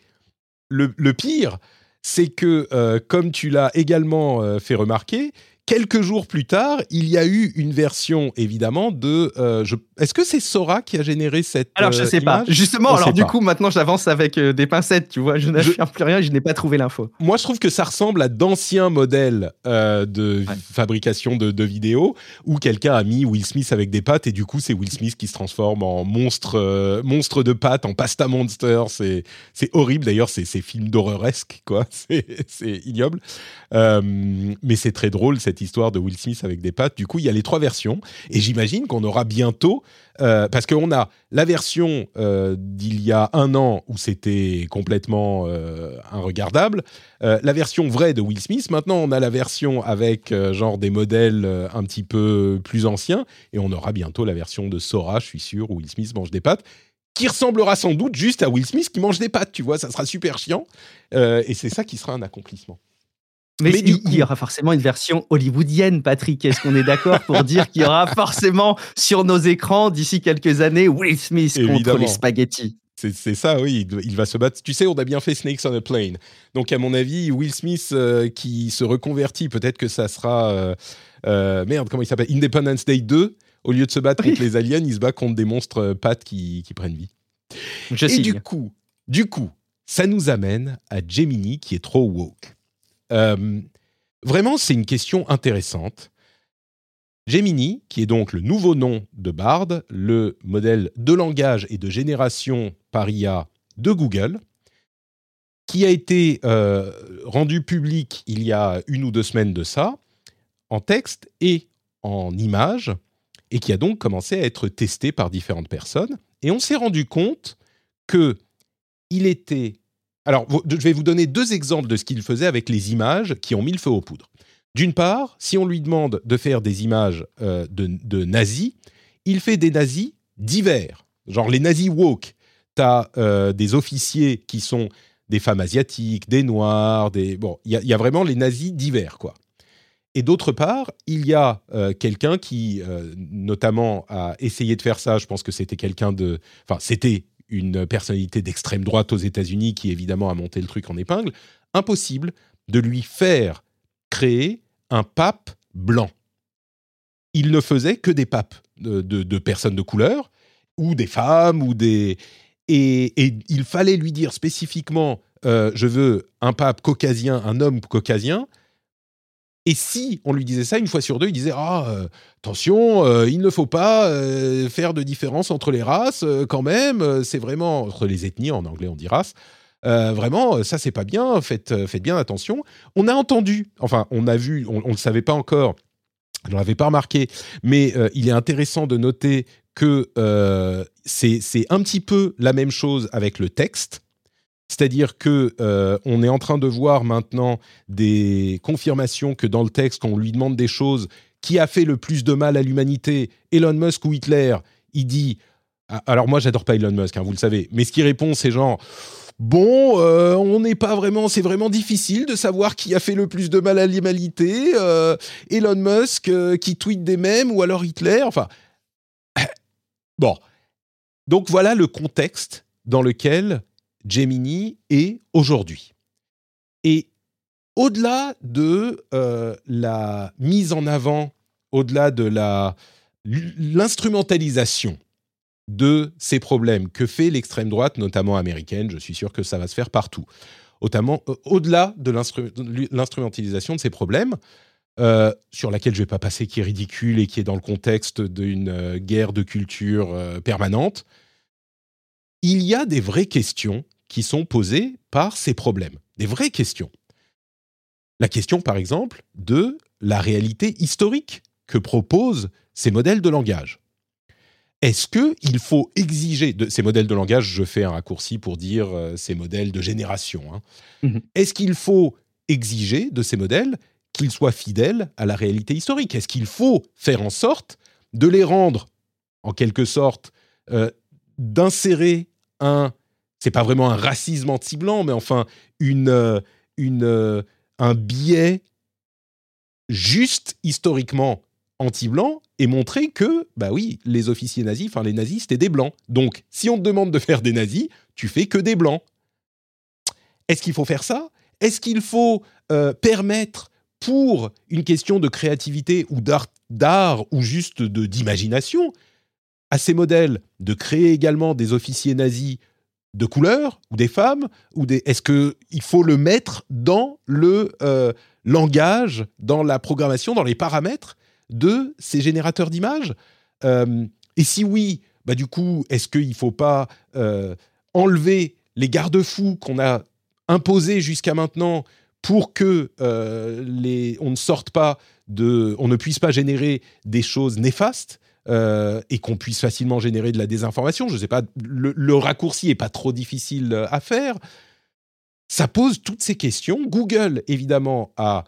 le, pire, c'est que euh, comme tu l'as également euh, fait remarquer, quelques jours plus tard, il y a eu une version, évidemment, de. Euh, est-ce que c'est Sora qui a généré cette. Alors, je ne sais pas. Justement, alors du coup, maintenant, j'avance avec euh, des pincettes, tu vois. Je n'affirme plus rien, je n'ai pas trouvé l'info. Moi, je trouve que ça ressemble à d'anciens modèles euh, de fabrication de, vidéos où quelqu'un a mis Will Smith avec des pattes et du coup, c'est Will Smith qui se transforme en monstre, monstre de pattes, en pasta monster. C'est horrible. D'ailleurs, c'est films d'horreuresque, quoi. *laughs* C'est ignoble. mais c'est très drôle, cette histoire de Will Smith avec des pattes. Du coup, il y a les trois versions. Et j'imagine qu'on aura bientôt, euh, parce qu'on a la version euh, d'il y a un an où c'était complètement euh, inregardable, la version vraie de Will Smith. Maintenant, on a la version avec genre des modèles un petit peu plus anciens. Et on aura bientôt la version de Sora, je suis sûr, où Will Smith mange des pattes qui ressemblera sans doute juste à Will Smith qui mange des pattes, tu vois, ça sera super chiant. et c'est ça qui sera un accomplissement. Mais, il, y aura forcément une version hollywoodienne, Patrick. Est-ce qu'on est, d'accord pour dire qu'il y aura *laughs* forcément sur nos écrans d'ici quelques années Will Smith contre les spaghettis? C'est ça, oui, il, va se battre. Tu sais, on a bien fait Snakes on a Plane. Donc, à mon avis, Will Smith euh, qui se reconvertit, peut-être que ça sera. Euh, euh, merde, comment il s'appelle? Independence Day 2. Au lieu de se battre contre les aliens, il se bat contre des monstres pattes qui, qui prennent vie. Je Et du coup, du coup, ça nous amène à Gemini qui est trop woke. Euh, vraiment, c'est une question intéressante. Gemini, qui est donc le nouveau nom de Bard, le modèle de langage et de génération par IA de Google, qui a été euh, rendu public il y a une ou deux semaines de ça, en texte et en image, et qui a donc commencé à être testé par différentes personnes. Et on s'est rendu compte que il était alors, je vais vous donner deux exemples de ce qu'il faisait avec les images qui ont mis le feu aux poudres. D'une part, si on lui demande de faire des images euh, de, nazis, il fait des nazis divers, genre les nazis woke. Tu as euh, des officiers qui sont des femmes asiatiques, des noirs, des... Bon, il y, a vraiment les nazis divers, quoi. Et d'autre part, il y a euh, quelqu'un qui, notamment, a essayé de faire ça. Je pense que c'était quelqu'un de... Enfin, c'était une personnalité d'extrême droite aux États-Unis qui évidemment a monté le truc en épingle, impossible de lui faire créer un pape blanc. Il ne faisait que des papes de, personnes de couleur, ou des femmes, ou des... Et, il fallait lui dire spécifiquement, euh, je veux un pape caucasien, un homme caucasien, et si on lui disait ça une fois sur deux, il disait ah euh, attention, euh, il ne faut pas euh, faire de différence entre les races quand même. c'est vraiment entre les ethnies en anglais on dit race. vraiment, ça c'est pas bien. Faites, faites bien attention. On a entendu, enfin on a vu, on, ne le savait pas encore. Je l'avais pas remarqué, mais il est intéressant de noter que c'est un petit peu la même chose avec le texte. C'est-à-dire que euh, on est en train de voir maintenant des confirmations que dans le texte, quand on lui demande des choses, qui a fait le plus de mal à l'humanité, Elon Musk ou Hitler, il dit. Ah, alors moi, j'adore pas Elon Musk, hein, vous le savez, mais ce qu'il répond, c'est genre. Bon, euh, on n'est pas vraiment, c'est vraiment difficile de savoir qui a fait le plus de mal à l'humanité. Euh, Elon Musk qui tweet des mèmes ou alors Hitler. Enfin, *coughs* bon. Donc voilà le contexte dans lequel Gemini est aujourd'hui. Et au-delà de euh, la mise en avant, au-delà de la l'instrumentalisation de ces problèmes que fait l'extrême droite, notamment américaine, je suis sûr que ça va se faire partout. Notamment, euh, au-delà de l'instrumentalisation de ces problèmes, euh, sur laquelle je ne vais pas passer, qui est ridicule et qui est dans le contexte d'une guerre de culture permanente, il y a des vraies questions qui sont posées par ces problèmes, des vraies questions. La question, par exemple, de la réalité historique que proposent ces modèles de langage. Est-ce qu'il faut exiger de ces modèles de langage, je fais un raccourci pour dire euh, ces modèles de génération, hein. mmh est-ce qu'il faut exiger de ces modèles qu'ils soient fidèles à la réalité historique? Est-ce qu'il faut faire en sorte de les rendre, en quelque sorte, euh, d'insérer un, c'est pas vraiment un racisme anti-blanc, mais enfin une, euh, une, euh, un biais juste historiquement anti-blanc et montrer que, bah oui, les officiers nazis, enfin les nazis, c'était des blancs. Donc, si on te demande de faire des nazis, tu fais que des blancs. Est-ce qu'il faut faire ça? Est-ce qu'il faut euh, permettre, pour une question de créativité ou d'art ou juste d'imagination, à ces modèles de créer également des officiers nazis de couleur ou des femmes ou est-ce que il faut le mettre dans le euh, langage dans la programmation dans les paramètres de ces générateurs d'images? Euh, et si oui bah du coup est-ce qu'il faut pas euh, enlever les garde-fous qu'on a imposés jusqu'à maintenant pour que on ne sorte pas de on ne puisse pas générer des choses néfastes? Euh, et qu'on puisse facilement générer de la désinformation. Je ne sais pas, le, raccourci est pas trop difficile euh, à faire. Ça pose toutes ces questions. Google, évidemment, a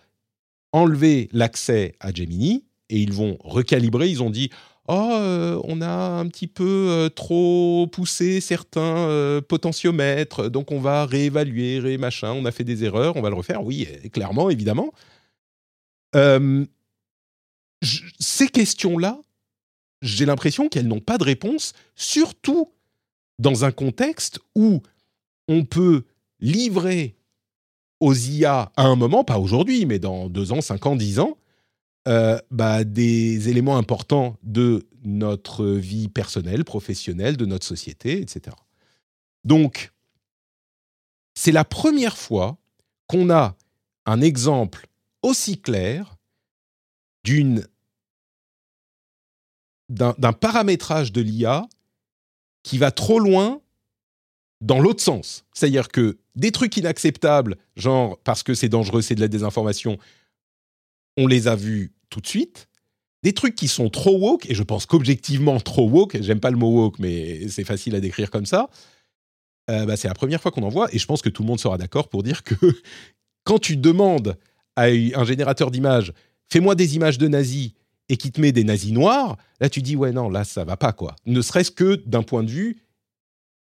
enlevé l'accès à Gemini et ils vont recalibrer. Ils ont dit Oh, euh, on a un petit peu trop poussé certains potentiomètres, donc on va réévaluer, ré machin. On a fait des erreurs, on va le refaire. Oui, clairement, évidemment. ces questions-là, j'ai l'impression qu'elles n'ont pas de réponse, surtout dans un contexte où on peut livrer aux IA à un moment, pas aujourd'hui, mais dans deux ans, cinq ans, dix ans, euh, bah, des éléments importants de notre vie personnelle, professionnelle, de notre société, etc. Donc, c'est la première fois qu'on a un exemple aussi clair d'une d'un paramétrage de l'IA qui va trop loin dans l'autre sens. C'est-à-dire que des trucs inacceptables, genre parce que c'est dangereux, c'est de la désinformation, on les a vus tout de suite. Des trucs qui sont trop woke, et je pense qu'objectivement trop woke, j'aime pas le mot woke, mais c'est facile à décrire comme ça, euh, bah, c'est la première fois qu'on en voit, et je pense que tout le monde sera d'accord pour dire que *laughs* quand tu demandes à un générateur d'images, fais-moi des images de nazis et qui te met des nazis noirs, là tu dis ouais non, là ça va pas quoi. Ne serait-ce que d'un point de vue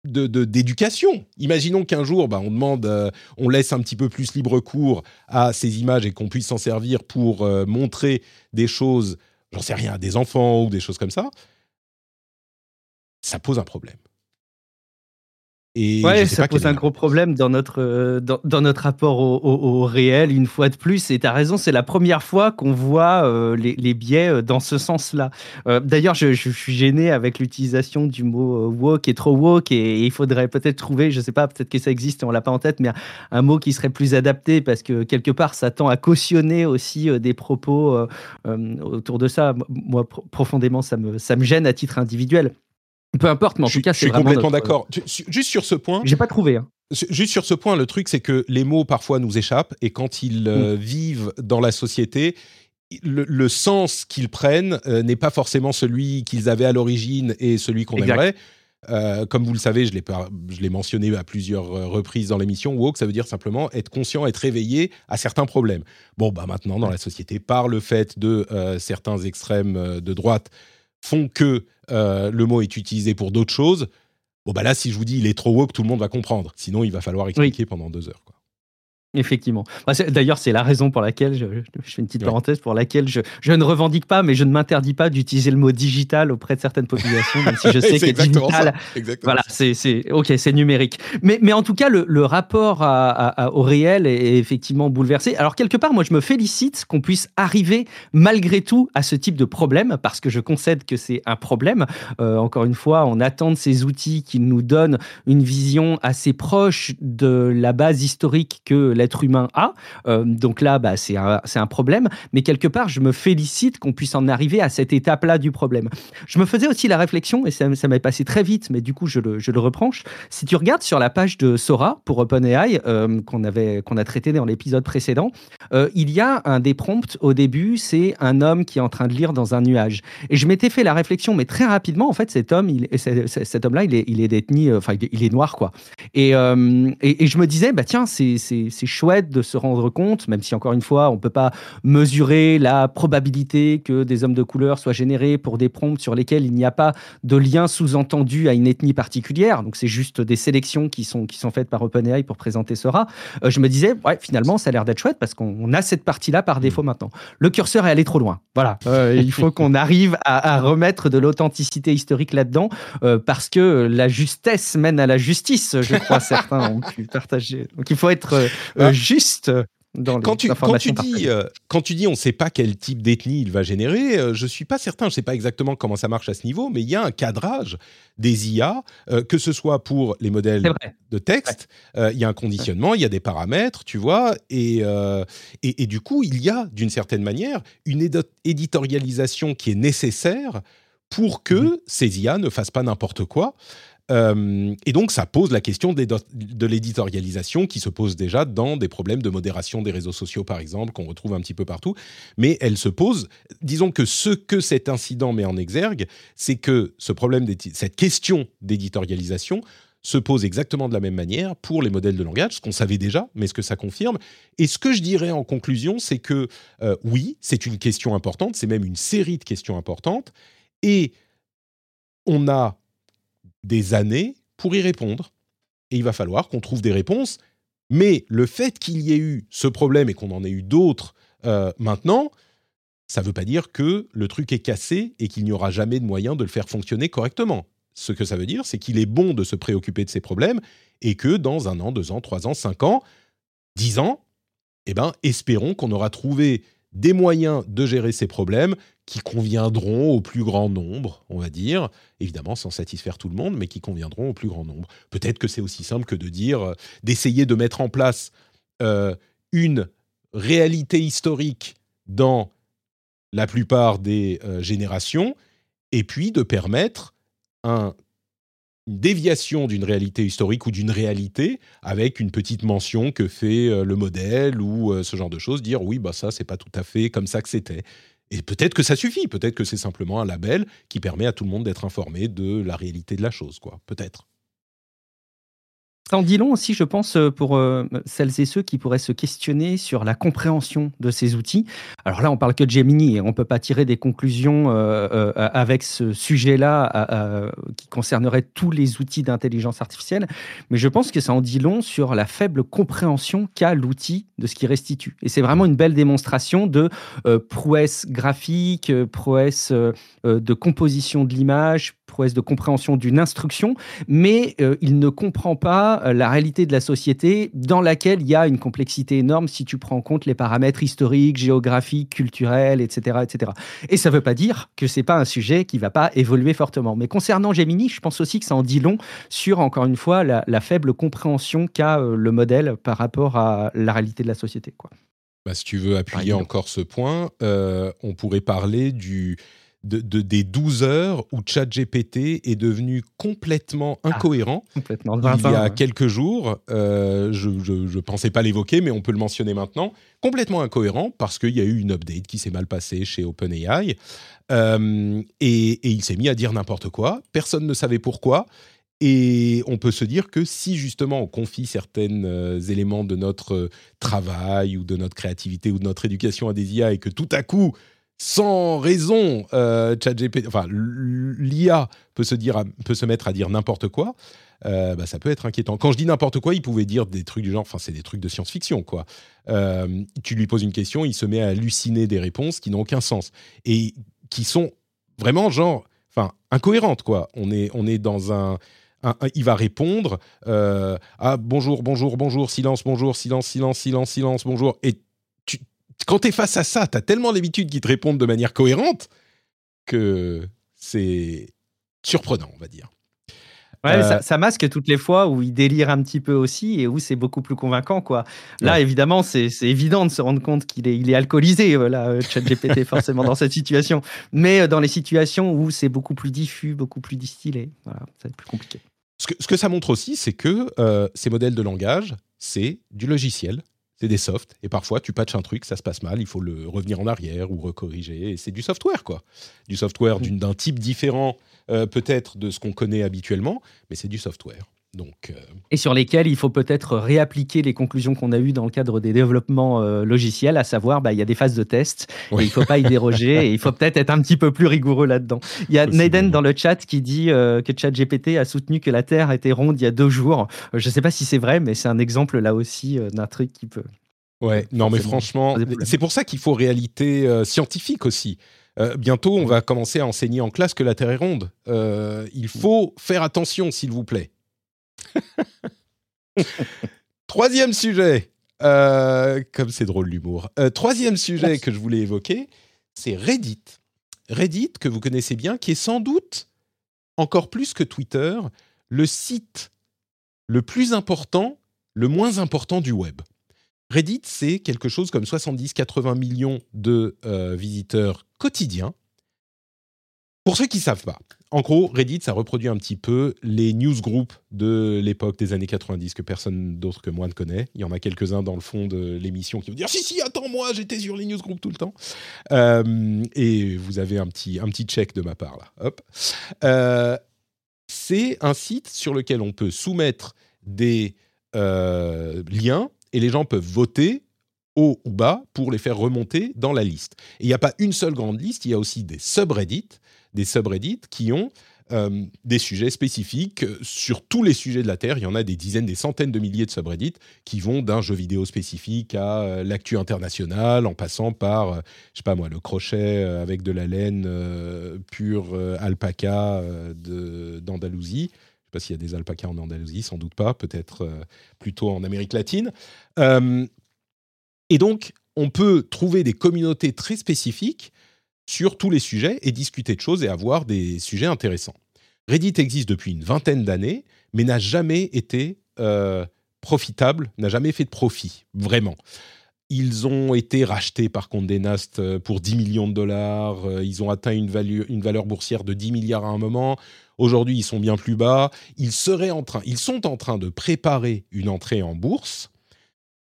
de, d'éducation. Imaginons qu'un jour, bah, on demande, euh, on laisse un petit peu plus libre cours à ces images et qu'on puisse s'en servir pour euh, montrer des choses, j'en sais rien, à des enfants ou des choses comme ça. Ça pose un problème. Et ouais, ça pose un gros problème dans notre, euh, dans, notre rapport au, réel, une fois de plus. Et tu as raison, c'est la première fois qu'on voit euh, les, biais euh, dans ce sens-là. D'ailleurs, je, suis gêné avec l'utilisation du mot woke et trop woke. Et, il faudrait peut-être trouver, je sais pas, peut-être que ça existe et on l'a pas en tête, mais un, mot qui serait plus adapté parce que quelque part, ça tend à cautionner aussi des propos autour de ça. Moi, profondément, ça me, ça me gêne à titre individuel. Peu importe, mais en tout cas, c'est Je suis complètement d'accord. Juste sur ce point. J'ai pas trouvé. Hein. Juste sur ce point, le truc, c'est que les mots parfois nous échappent et quand ils euh, mm. vivent dans la société, le, sens qu'ils prennent euh, n'est pas forcément celui qu'ils avaient à l'origine et celui qu'on aimerait. comme vous le savez, je l'ai mentionné à plusieurs reprises dans l'émission, woke, ça veut dire simplement être conscient, être réveillé à certains problèmes. Bon, bah maintenant, dans la société, par le fait de certains extrêmes de droite font que le mot est utilisé pour d'autres choses, bon, bah là, si je vous dis il est trop woke, tout le monde va comprendre. Sinon, il va falloir expliquer pendant deux heures. Quoi. Effectivement. D'ailleurs, c'est la raison pour laquelle, je, fais une petite parenthèse, pour laquelle je, je, ne revendique pas, mais je ne m'interdis pas d'utiliser le mot digital auprès de certaines populations, même si je *laughs* sais que digital, voilà, c'est ok, c'est numérique. Mais, mais en tout cas, le, le rapport à, au réel est, effectivement bouleversé. Alors quelque part, moi, je me félicite qu'on puisse arriver malgré tout à ce type de problème, parce que je concède que c'est un problème. Euh, encore une fois, on attend de ces outils qui nous donnent une vision assez proche de la base historique que la l'être humain a. Euh, donc là, bah, c'est un, problème. Mais quelque part, je me félicite qu'on puisse en arriver à cette étape-là du problème. Je me faisais aussi la réflexion, et ça, ça m'est passé très vite, mais du coup, je le, je le. Si tu regardes sur la page de Sora pour OpenAI, euh, qu'on avait qu'on a traité dans l'épisode précédent, euh, il y a un des prompts au début, c'est un homme qui est en train de lire dans un nuage. Et je m'étais fait la réflexion, mais très rapidement, en fait, cet homme, il, cet homme-là, il est, il est d'ethnie, enfin, il est noir, quoi. Et, et, et, je me disais, bah tiens, c'est chouette de se rendre compte, même si encore une fois, on ne peut pas mesurer la probabilité que des hommes de couleur soient générés pour des prompts sur lesquels il n'y a pas de lien sous-entendu à une ethnie particulière. Donc c'est juste des sélections qui sont, qui sont faites par OpenAI pour présenter Sora. Euh, je me disais, ouais, finalement, ça a l'air d'être chouette parce qu'on a cette partie-là par défaut mm. maintenant. Le curseur est allé trop loin. Voilà. Euh, *laughs* il faut qu'on arrive à, remettre de l'authenticité historique là-dedans euh, parce que la justesse mène à la justice, je crois certains ont pu partager. Donc il faut être euh, juste dans quand tu, quand tu dis euh, quand tu dis on ne sait pas quel type d'ethnie il va générer, euh, je suis pas certain, je sais pas exactement comment ça marche à ce niveau, mais il y a un cadrage des IA, que ce soit pour les modèles de texte, il y a un conditionnement, il y a des paramètres, tu vois, et, et, et du coup il y a d'une certaine manière une éditorialisation qui est nécessaire pour que mm-hmm. ces IA ne fassent pas n'importe quoi. Euh, et donc, ça pose la question de l'éditorialisation qui se pose déjà dans des problèmes de modération des réseaux sociaux, par exemple, qu'on retrouve un petit peu partout. Mais elle se pose, disons que ce que cet incident met en exergue, c'est que ce problème, cette question d'éditorialisation se pose exactement de la même manière pour les modèles de langage, ce qu'on savait déjà, mais ce que ça confirme. Et ce que je dirais en conclusion, c'est que euh, oui, c'est une question importante, c'est même une série de questions importantes, et on a des années pour y répondre. Et il va falloir qu'on trouve des réponses. Mais le fait qu'il y ait eu ce problème et qu'on en ait eu d'autres euh, maintenant, ça ne veut pas dire que le truc est cassé et qu'il n'y aura jamais de moyen de le faire fonctionner correctement. Ce que ça veut dire, c'est qu'il est bon de se préoccuper de ces problèmes et que dans un an, deux ans, trois ans, cinq ans, dix ans, eh ben, espérons qu'on aura trouvé des moyens de gérer ces problèmes qui conviendront au plus grand nombre, on va dire, évidemment sans satisfaire tout le monde, mais qui conviendront au plus grand nombre. Peut-être que c'est aussi simple que de dire, euh, d'essayer de mettre en place euh, une réalité historique dans la plupart des euh, générations, et puis de permettre un une déviation d'une réalité historique ou d'une réalité avec une petite mention que fait euh, le modèle ou euh, ce genre de choses, dire oui, bah ça, c'est pas tout à fait comme ça que c'était. Et peut-être que ça suffit, peut-être que c'est simplement un label qui permet à tout le monde d'être informé de la réalité de la chose, quoi. Peut-être. Ça en dit long aussi, je pense, euh, pour euh, celles et ceux qui pourraient se questionner sur la compréhension de ces outils. Alors là, on parle que de Gemini et on ne peut pas tirer des conclusions euh, avec ce sujet-là qui concernerait tous les outils d'intelligence artificielle, mais je pense que ça en dit long sur la faible compréhension qu'a l'outil de ce qui restitue. Et c'est vraiment une belle démonstration de prouesse graphique, prouesse de composition de l'image, prouesse de compréhension d'une instruction, mais il ne comprend pas euh, la réalité de la société dans laquelle il y a une complexité énorme si tu prends en compte les paramètres historiques, géographiques, culturels, etc. etc. Et ça ne veut pas dire que c'est pas un sujet qui va pas évoluer fortement. Mais concernant Gemini, je pense aussi que ça en dit long sur, encore une fois, la, faible compréhension qu'a euh, le modèle par rapport à la réalité de la société. Quoi. Bah, si tu veux appuyer encore ce point, euh, on pourrait parler du de, des 12 heures où ChatGPT est devenu complètement ah, incohérent. complètement. Il y a quelques jours, euh, je ne pensais pas l'évoquer, mais on peut le mentionner maintenant. Complètement incohérent parce qu'il y a eu une update qui s'est mal passée chez OpenAI. Euh, et, et, il s'est mis à dire n'importe quoi. Personne ne savait pourquoi. Et on peut se dire que si justement on confie certains éléments de notre travail ou de notre créativité ou de notre éducation à des IA et que tout à coup sans raison, euh, ChatGPT, enfin l'IA peut se dire, peut se mettre à dire n'importe quoi. Euh, bah, ça peut être inquiétant. Quand je dis n'importe quoi, il pouvait dire des trucs du genre, enfin c'est des trucs de science-fiction quoi. Euh, tu lui poses une question, il se met à halluciner des réponses qui n'ont aucun sens et qui sont vraiment genre, enfin incohérentes quoi. On est on est dans un, il va répondre ah bonjour bonjour bonjour silence bonjour silence silence silence silence bonjour et quand tu es face à ça, tu as tellement d'habitude qui te répondent de manière cohérente que c'est surprenant, on va dire. Ouais, euh, ça, masque toutes les fois où il délire un petit peu aussi et où c'est beaucoup plus convaincant. Quoi. Là, évidemment, c'est évident de se rendre compte qu'il est, il est alcoolisé, voilà, euh, ChatGPT, *laughs* forcément, dans cette situation. Mais euh, dans les situations où c'est beaucoup plus diffus, beaucoup plus distillé, voilà, c'est plus compliqué. Ce que, ce que, ça montre aussi, c'est que ces modèles de langage, c'est du logiciel c'est des softs. Et parfois, tu patches un truc, ça se passe mal, il faut le revenir en arrière ou recorriger. Et c'est du software, quoi. Du software mmh. d'un type différent, euh, peut-être, de ce qu'on connaît habituellement, mais c'est du software. Donc, euh, Et sur lesquels il faut peut-être réappliquer les conclusions qu'on a eues dans le cadre des développements euh, logiciels, à savoir, bah, il y a des phases de test, et il ne faut pas y déroger, et il faut peut-être être un petit peu plus rigoureux là-dedans. Il y a Naden dans le chat qui dit euh, que ChatGPT a soutenu que la Terre était ronde il y a deux jours. je ne sais pas si c'est vrai, mais c'est un exemple là aussi d'un truc qui peut... Ouais, non mais franchement, c'est pour ça qu'il faut réalité scientifique aussi. bientôt, on va commencer à enseigner en classe que la Terre est ronde. il faut faire attention, s'il vous plaît. *laughs* troisième sujet, euh, comme c'est drôle l'humour. Euh, troisième sujet que je voulais évoquer, c'est Reddit. Reddit, que vous connaissez bien, qui est sans doute, encore plus que Twitter, le site le plus important, le moins important du web. Reddit, c'est quelque chose comme 70-80 millions de euh, visiteurs quotidiens. Pour ceux qui ne savent pas, en gros, Reddit, ça reproduit un petit peu les newsgroups de l'époque des années 90 que personne d'autre que moi ne connaît. Il y en a quelques-uns dans le fond de l'émission qui vont dire Si, si, attends-moi, j'étais sur les newsgroups tout le temps. Euh, et vous avez un petit, un petit check de ma part là. Hop. Euh, c'est un site sur lequel on peut soumettre des euh, liens et les gens peuvent voter haut ou bas pour les faire remonter dans la liste. Et il n'y a pas une seule grande liste, il y a aussi des subreddits des subreddits qui ont euh, des sujets spécifiques sur tous les sujets de la Terre. Il y en a des dizaines, des centaines de milliers de subreddits qui vont d'un jeu vidéo spécifique à euh, l'actu international, en passant par, euh, je sais pas moi, le crochet avec de la laine pure alpaca d'Andalousie. Je sais pas s'il y a des alpacas en Andalousie, sans doute pas, peut-être plutôt en Amérique latine. et donc, on peut trouver des communautés très spécifiques sur tous les sujets et discuter de choses et avoir des sujets intéressants. Reddit existe depuis une vingtaine d'années, mais n'a jamais été euh, profitable, n'a jamais fait de profit, vraiment. Ils ont été rachetés par Condé Nast euh, pour 10 millions de dollars, euh, ils ont atteint une, une valeur boursière de 10 milliards à un moment. Aujourd'hui, ils sont bien plus bas. Ils, seraient en train, ils sont en train de préparer une entrée en bourse.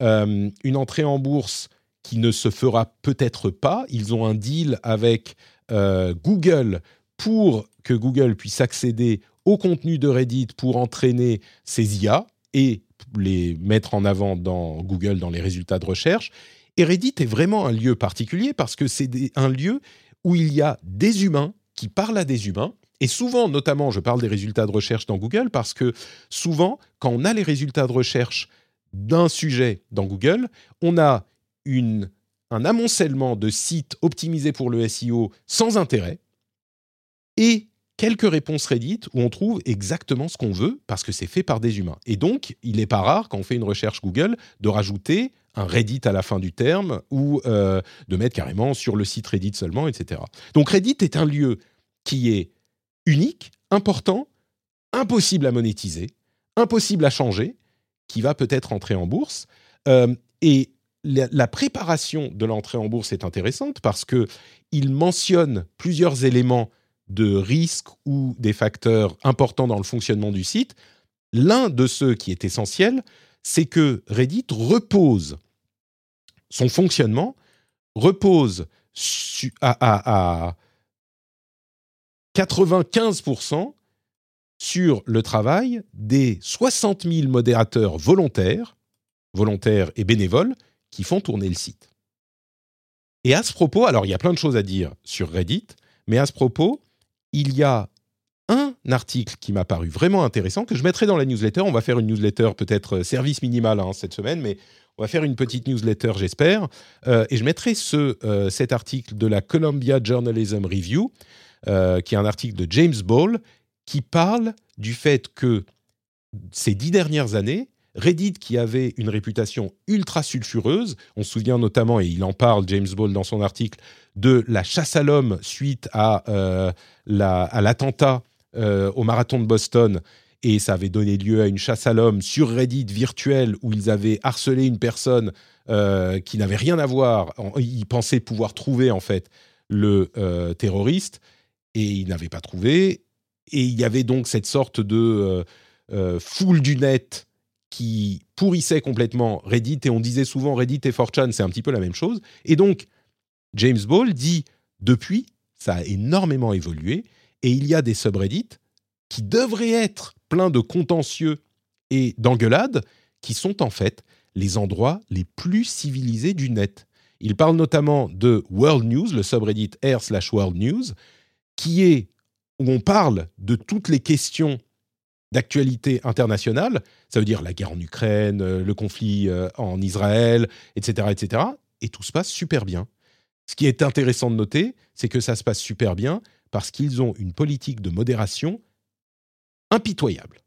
une entrée en bourse qui ne se fera peut-être pas. Ils ont un deal avec euh, Google pour que Google puisse accéder au contenu de Reddit pour entraîner ses IA et les mettre en avant dans Google dans les résultats de recherche. Et Reddit est vraiment un lieu particulier parce que c'est un lieu où il y a des humains qui parlent à des humains. Et souvent, notamment, je parle des résultats de recherche dans Google parce que souvent, quand on a les résultats de recherche d'un sujet dans Google, on a une, un amoncellement de sites optimisés pour le SEO sans intérêt et quelques réponses Reddit où on trouve exactement ce qu'on veut parce que c'est fait par des humains. Et donc, il n'est pas rare quand on fait une recherche Google de rajouter un Reddit à la fin du terme ou euh, de mettre carrément sur le site Reddit seulement, etc. Donc Reddit est un lieu qui est unique, important, impossible à monétiser, impossible à changer, qui va peut-être entrer en bourse. Euh, et la, préparation de l'entrée en bourse est intéressante parce que il mentionne plusieurs éléments de risque ou des facteurs importants dans le fonctionnement du site. L'un de ceux qui est essentiel, c'est que Reddit repose son fonctionnement repose à, à 95% sur le travail des 60 000 modérateurs volontaires, volontaires et bénévoles, qui font tourner le site. Et à ce propos, alors il y a plein de choses à dire sur Reddit, mais à ce propos, il y a un article qui m'a paru vraiment intéressant, que je mettrai dans la newsletter. On va faire une newsletter peut-être euh, service minimal hein, cette semaine, mais on va faire une petite newsletter, j'espère. Euh, et je mettrai ce, euh, cet article de la Columbia Journalism Review, qui est un article de James Ball, qui parle du fait que ces dix dernières années, Reddit, qui avait une réputation ultra sulfureuse, on se souvient notamment, et il en parle, James Ball, dans son article, de la chasse à l'homme suite à, à l'attentat euh, au marathon de Boston et ça avait donné lieu à une chasse à l'homme sur Reddit virtuel où ils avaient harcelé une personne euh, qui n'avait rien à voir. Ils pensaient pouvoir trouver en fait le euh, terroriste et ils n'avaient pas trouvé. Et il y avait donc cette sorte de foule du net qui pourrissait complètement Reddit et on disait souvent Reddit et 4chan, c'est un petit peu la même chose. Et donc James Ball dit depuis, ça a énormément évolué et il y a des subreddits qui devraient être pleins de contentieux et d'engueulades, qui sont en fait les endroits les plus civilisés du net. Il parle notamment de World News, le subreddit r slash World News, qui est où on parle de toutes les questions d'actualité internationale, ça veut dire la guerre en Ukraine, euh, le conflit euh, en Israël, etc., etc. Et tout se passe super bien. Ce qui est intéressant de noter, c'est que ça se passe super bien parce qu'ils ont une politique de modération impitoyable.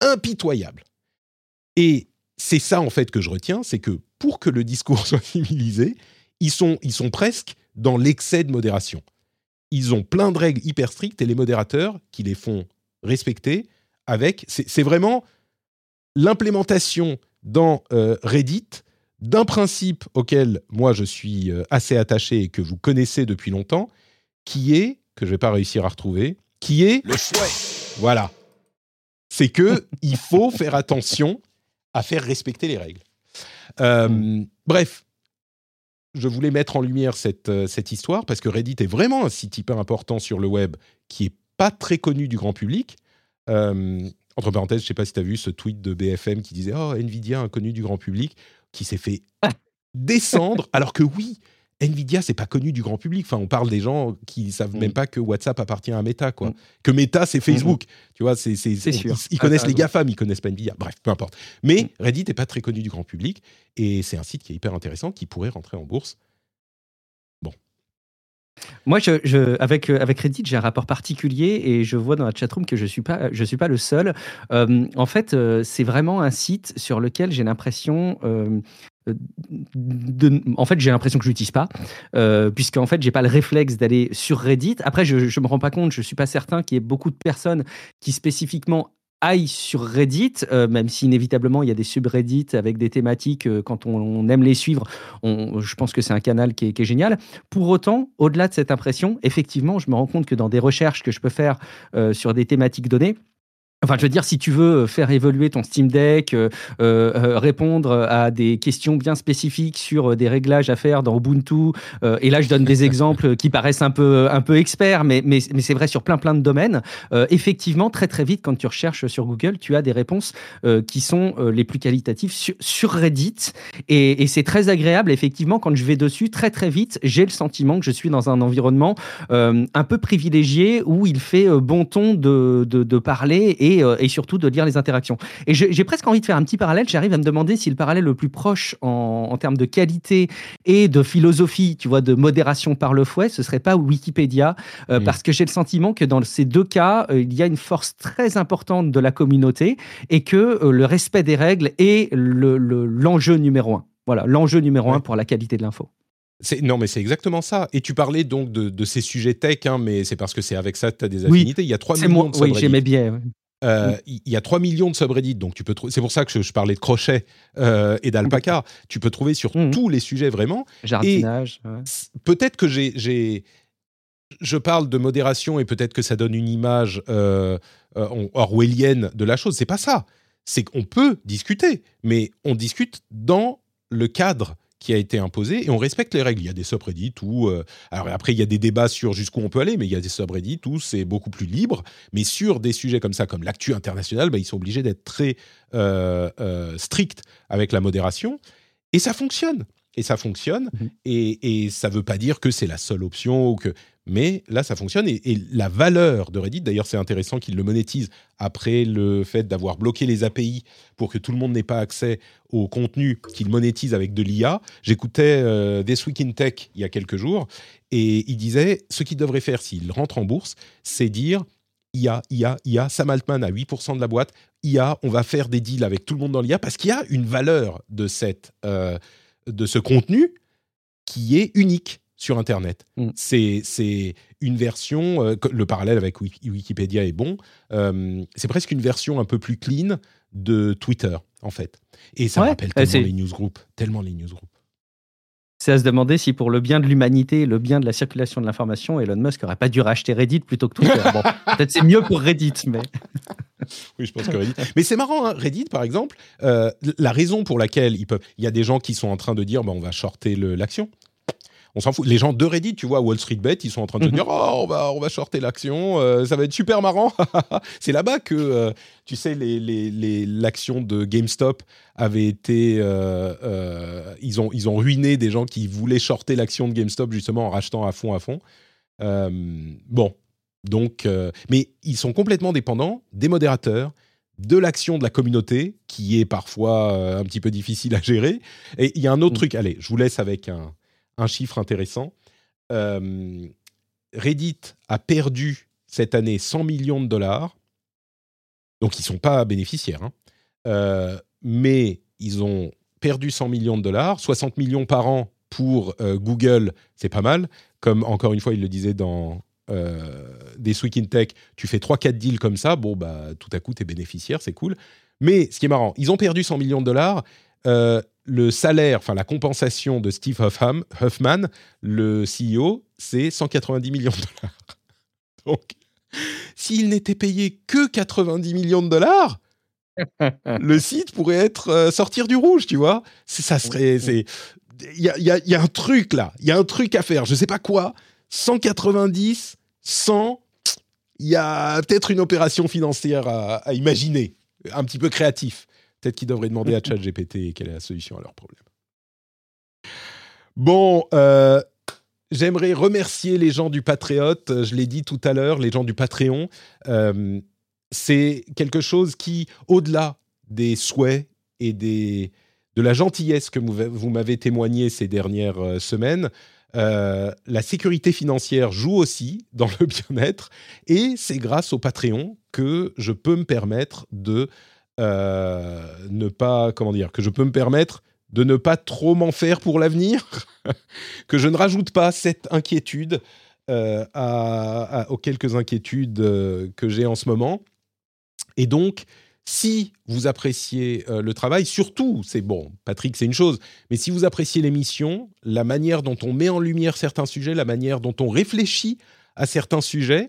Impitoyable. Et c'est ça en fait que je retiens, c'est que pour que le discours *laughs* soit civilisé, ils sont, ils sont presque dans l'excès de modération. Ils ont plein de règles hyper strictes et les modérateurs qui les font respecter avec... C'est vraiment l'implémentation dans euh, Reddit d'un principe auquel moi je suis euh, assez attaché et que vous connaissez depuis longtemps, qui est que je vais pas réussir à retrouver, qui est le souhait. Voilà, c'est que *laughs* il faut faire attention à faire respecter les règles. Euh. Bref, je voulais mettre en lumière cette, cette histoire parce que Reddit est vraiment un site hyper important sur le web qui est pas très connu du grand public. Euh, entre parenthèses, je ne sais pas si tu as vu ce tweet de BFM qui disait Oh, Nvidia inconnu du grand public, qui s'est fait *laughs* descendre, alors que oui, Nvidia, c'est pas connu du grand public. Enfin, on parle des gens qui savent même mm. pas que WhatsApp appartient à Meta, quoi. Mm. Que Meta, c'est Facebook. Mm-hmm. Tu vois, c'est, c'est, Ils, connaissent les GAFAM, ils connaissent pas Nvidia. Bref, peu importe. Mais Reddit est pas très connu du grand public et c'est un site qui est hyper intéressant, qui pourrait rentrer en bourse. Moi, euh, avec Reddit, j'ai un rapport particulier et je vois dans la chatroom que je ne suis, pas, suis pas le seul. Euh, en fait, euh, c'est vraiment un site sur lequel j'ai l'impression en fait, j'ai l'impression que je l'utilise pas, puisqu'en fait, j'ai pas le réflexe d'aller sur Reddit. Après, je, ne me rends pas compte, je suis pas certain qu'il y ait beaucoup de personnes qui spécifiquement aillent sur Reddit, euh, même si inévitablement il y a des subreddits avec des thématiques, euh, quand on, aime les suivre, je pense que c'est un canal qui est, génial. Pour autant, au-delà de cette impression, effectivement, je me rends compte que dans des recherches que je peux faire sur des thématiques données, Enfin, je veux dire, si tu veux faire évoluer ton Steam Deck, euh, euh, répondre à des questions bien spécifiques sur des réglages à faire dans Ubuntu, euh, et là je donne des *laughs* exemples qui paraissent un peu, un peu experts, mais, mais, mais c'est vrai sur plein plein de domaines. effectivement, très très vite, quand tu recherches sur Google, tu as des réponses qui sont les plus qualitatives sur, sur Reddit, et, et c'est très agréable. Effectivement, quand je vais dessus, très très vite, j'ai le sentiment que je suis dans un environnement un peu privilégié où il fait bon ton de, de, de parler et euh, et, surtout de lire les interactions. Et j'ai presque envie de faire un petit parallèle. J'arrive à me demander si le parallèle le plus proche en, termes de qualité et de philosophie, tu vois, de modération par le fouet, ce serait pas Wikipédia, euh, parce que j'ai le sentiment que dans ces deux cas, euh, il y a une force très importante de la communauté et que le respect des règles est l'enjeu numéro un. Voilà, l'enjeu numéro un pour la qualité de l'info. Non, mais c'est exactement ça. Et tu parlais donc de, ces sujets tech, hein, mais c'est parce que c'est avec ça que tu as des affinités. il y a 3 millions de Oui, j'aimais bien. Euh, il y a 3 millions de subreddits, donc tu peux c'est pour ça que je, parlais de crochet euh, et d'alpaca. Tu peux trouver sur mmh. tous les sujets vraiment. Jardinage. Peut-être que j'ai, je parle de modération et peut-être que ça donne une image euh, orwellienne de la chose. C'est pas ça. C'est qu'on peut discuter, mais on discute dans le cadre qui a été imposé et on respecte les règles. Il y a des subreddits où, euh, alors après il y a des débats sur jusqu'où on peut aller, mais il y a des subreddits où c'est beaucoup plus libre. Mais sur des sujets comme ça, comme l'actu international, bah, ils sont obligés d'être très euh, euh, stricts avec la modération et ça fonctionne. Et ça fonctionne, mmh et, et, ça ne veut pas dire que c'est la seule option ou que mais là, ça fonctionne. Et, la valeur de Reddit, d'ailleurs, c'est intéressant qu'ils le monétisent après le fait d'avoir bloqué les API pour que tout le monde n'ait pas accès au contenu qu'ils monétisent avec de l'IA. J'écoutais euh, This Week in Tech il y a quelques jours et il disait ce qu'ils devraient faire s'ils rentrent en bourse, c'est dire IA, IA, IA. Sam Altman a 8% de la boîte. IA, on va faire des deals avec tout le monde dans l'IA parce qu'il y a une valeur de, cette, euh, de ce contenu qui est unique sur Internet. Mm. C'est une version, euh, le parallèle avec Wikipédia est bon, euh, c'est presque une version un peu plus clean de Twitter, en fait. Et ça rappelle tellement les newsgroups, tellement les newsgroups. C'est à se demander si pour le bien de l'humanité, le bien de la circulation de l'information, Elon Musk n'aurait pas dû racheter Reddit plutôt que Twitter. bon, *laughs* peut-être c'est mieux pour Reddit, mais... *laughs* oui, je pense que Reddit. Mais c'est marrant, hein, Reddit, par exemple, euh, la raison pour laquelle ils peuvent... Il y a des gens qui sont en train de dire, bah, on va shorter l'action on s'en fout. Les gens de Reddit, tu vois, Wall Street Bet, ils sont en train de se mhm. dire oh, on va, on va shorter l'action, euh, ça va être super marrant. *laughs* c'est là-bas que, euh, tu sais, l'action les, les, de GameStop avait été. Euh, ils, ont, ils ont ruiné des gens qui voulaient shorter l'action de GameStop justement en rachetant à fond, à fond. bon, donc. mais ils sont complètement dépendants des modérateurs de l'action de la communauté, qui est parfois un petit peu difficile à gérer. Et il y a un autre mm. truc, allez, je vous laisse avec un, un chiffre intéressant. Euh, Reddit a perdu cette année 100 millions de dollars. Donc, ils ne sont pas bénéficiaires. Hein. Euh, mais ils ont perdu 100 millions de dollars. 60 millions par an pour euh, Google, c'est pas mal. Comme encore une fois, il le disait dans des Week in Tech, tu fais 3-4 deals comme ça, bon, bah, tout à coup, tu es bénéficiaire, c'est cool. Mais ce qui est marrant, ils ont perdu 100 millions de dollars le salaire, enfin la compensation de Steve Huffman, le CEO, c'est 190 millions de dollars. *laughs* Donc, s'il n'était payé que 90 millions de dollars, *laughs* le site pourrait être euh, sortir du rouge, tu vois. Ça serait, c'est, il y a, un truc là, il y a un truc à faire. Je sais pas quoi. 190, 100, il y a peut-être une opération financière à imaginer, un petit peu créatif. Peut-être qu'ils devraient demander à ChatGPT *laughs* quelle est la solution à leur problème. Bon, euh, j'aimerais remercier les gens du Patriote. Je l'ai dit tout à l'heure, les gens du Patreon. Euh, c'est quelque chose qui, au-delà des souhaits et de la gentillesse que vous, m'avez témoigné ces dernières euh, semaines, la sécurité financière joue aussi dans le *laughs* bien-être et c'est grâce au Patreon que je peux me permettre de ne pas, comment dire, que je peux me permettre de ne pas trop m'en faire pour l'avenir, *laughs* que je ne rajoute pas cette inquiétude euh, aux quelques inquiétudes euh, que j'ai en ce moment. Et donc, si vous appréciez le travail, surtout, c'est bon, Patrick, c'est une chose, mais si vous appréciez l'émission, la manière dont on met en lumière certains sujets, la manière dont on réfléchit à certains sujets,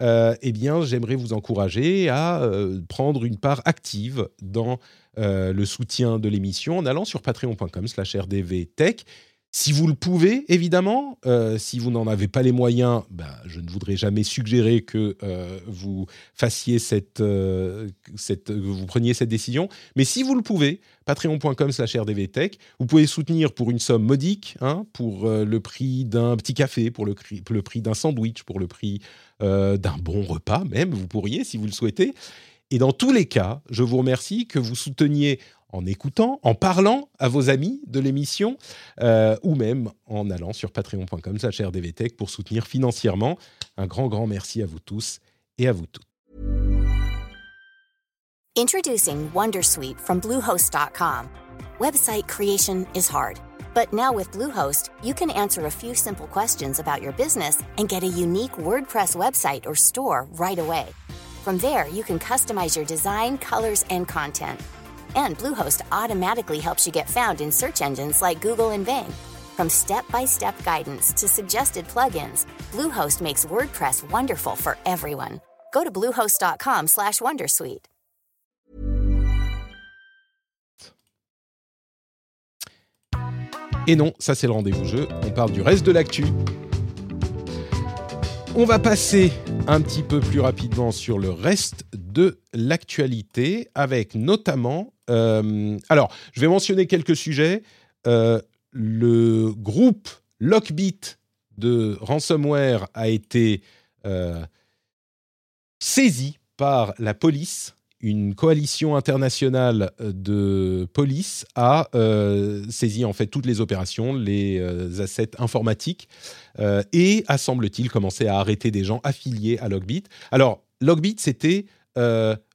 euh, eh bien, j'aimerais vous encourager à euh, prendre une part active dans euh, le soutien de l'émission en allant sur patreon.com/slash rdvtech. Si vous le pouvez, évidemment, si vous n'en avez pas les moyens, ben, je ne voudrais jamais suggérer que vous fassiez cette, cette, vous preniez cette décision. Mais si vous le pouvez, patreon.com/slash rdvtech, vous pouvez soutenir pour une somme modique, hein, pour le prix d'un petit café, pour le, prix d'un sandwich, pour le prix euh, d'un bon repas même, vous pourriez si vous le souhaitez. Et dans tous les cas, je vous remercie que vous souteniez en écoutant, en parlant à vos amis de l'émission, euh, ou même en allant sur patreon.com rdvtech pour soutenir financièrement. Un grand, grand merci à vous tous et à vous toutes. Introducing Wondersuite from Bluehost.com. Website creation is hard. But now with Bluehost, you can answer a few simple questions about your business and get a unique WordPress website or store right away. From there, you can customize your design, colors, and content. And Bluehost automatically helps you get found in search engines like Google and Bing. From step-by-step guidance to suggested plugins, Bluehost makes WordPress wonderful for everyone. Go to bluehost.com/wondersuite. Et non, ça c'est le rendez-vous jeu. On parle du reste de l'actu. On va passer un petit peu plus rapidement sur le reste de l'actualité, avec notamment... Euh, alors, je vais mentionner quelques sujets. Euh, le groupe Lockbit de ransomware a été euh, saisi par la police une coalition internationale de police a saisi en fait toutes les opérations, les assets informatiques et a semble-t-il commencé à arrêter des gens affiliés à Logbit. Alors Logbit c'était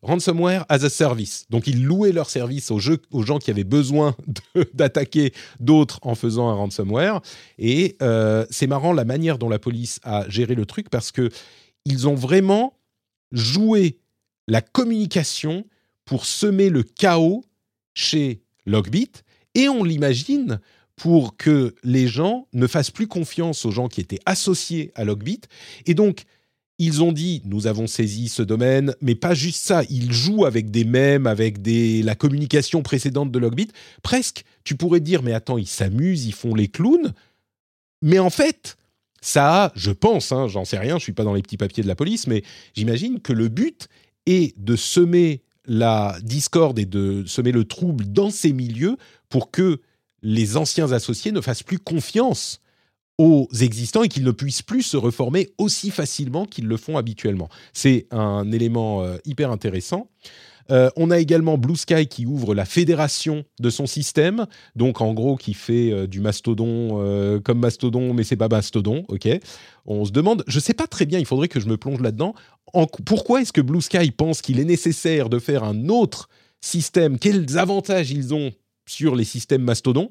ransomware as a service. Donc ils louaient leur service aux, gens qui avaient besoin *laughs* d'attaquer d'autres en faisant un ransomware. Et c'est marrant la manière dont la police a géré le truc parce que ils ont vraiment joué la communication pour semer le chaos chez Logbit et on l'imagine pour que les gens ne fassent plus confiance aux gens qui étaient associés à Logbit et donc ils ont dit nous avons saisi ce domaine mais pas juste ça ils jouent avec des mèmes avec des la communication précédente de Logbit. Presque tu pourrais dire mais attends ils s'amusent ils font les clowns. Mais en fait ça a, je pense, hein, j'en sais rien, je suis pas dans les petits papiers de la police, mais j'imagine que le but et de semer la discorde et de semer le trouble dans ces milieux pour que les anciens associés ne fassent plus confiance aux existants et qu'ils ne puissent plus se reformer aussi facilement qu'ils le font habituellement. C'est un élément euh, hyper intéressant. Euh, on a également Blue Sky qui ouvre la fédération de son système, donc en gros qui fait euh, du mastodon comme mastodon, mais c'est pas mastodon, ok? On se demande, je sais pas très bien, il faudrait que je me plonge là-dedans. pourquoi est-ce que Blue Sky pense qu'il est nécessaire de faire un autre système? Quels avantages ils ont sur les systèmes mastodon?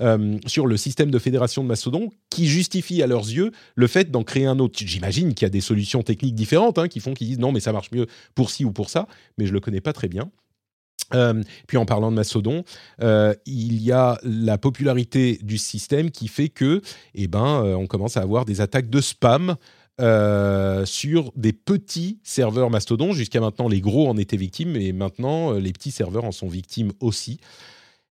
Euh, sur le système de fédération de Mastodon qui justifie à leurs yeux le fait d'en créer un autre. J'imagine qu'il y a des solutions techniques différentes hein, qui font qu'ils disent non mais ça marche mieux pour ci ou pour ça, mais je le connais pas très bien. Euh, puis en parlant de Mastodon, euh, il y a la popularité du système qui fait que, eh ben, on commence à avoir des attaques de spam sur des petits serveurs Mastodon. Jusqu'à maintenant, les gros en étaient victimes, et maintenant, les petits serveurs en sont victimes aussi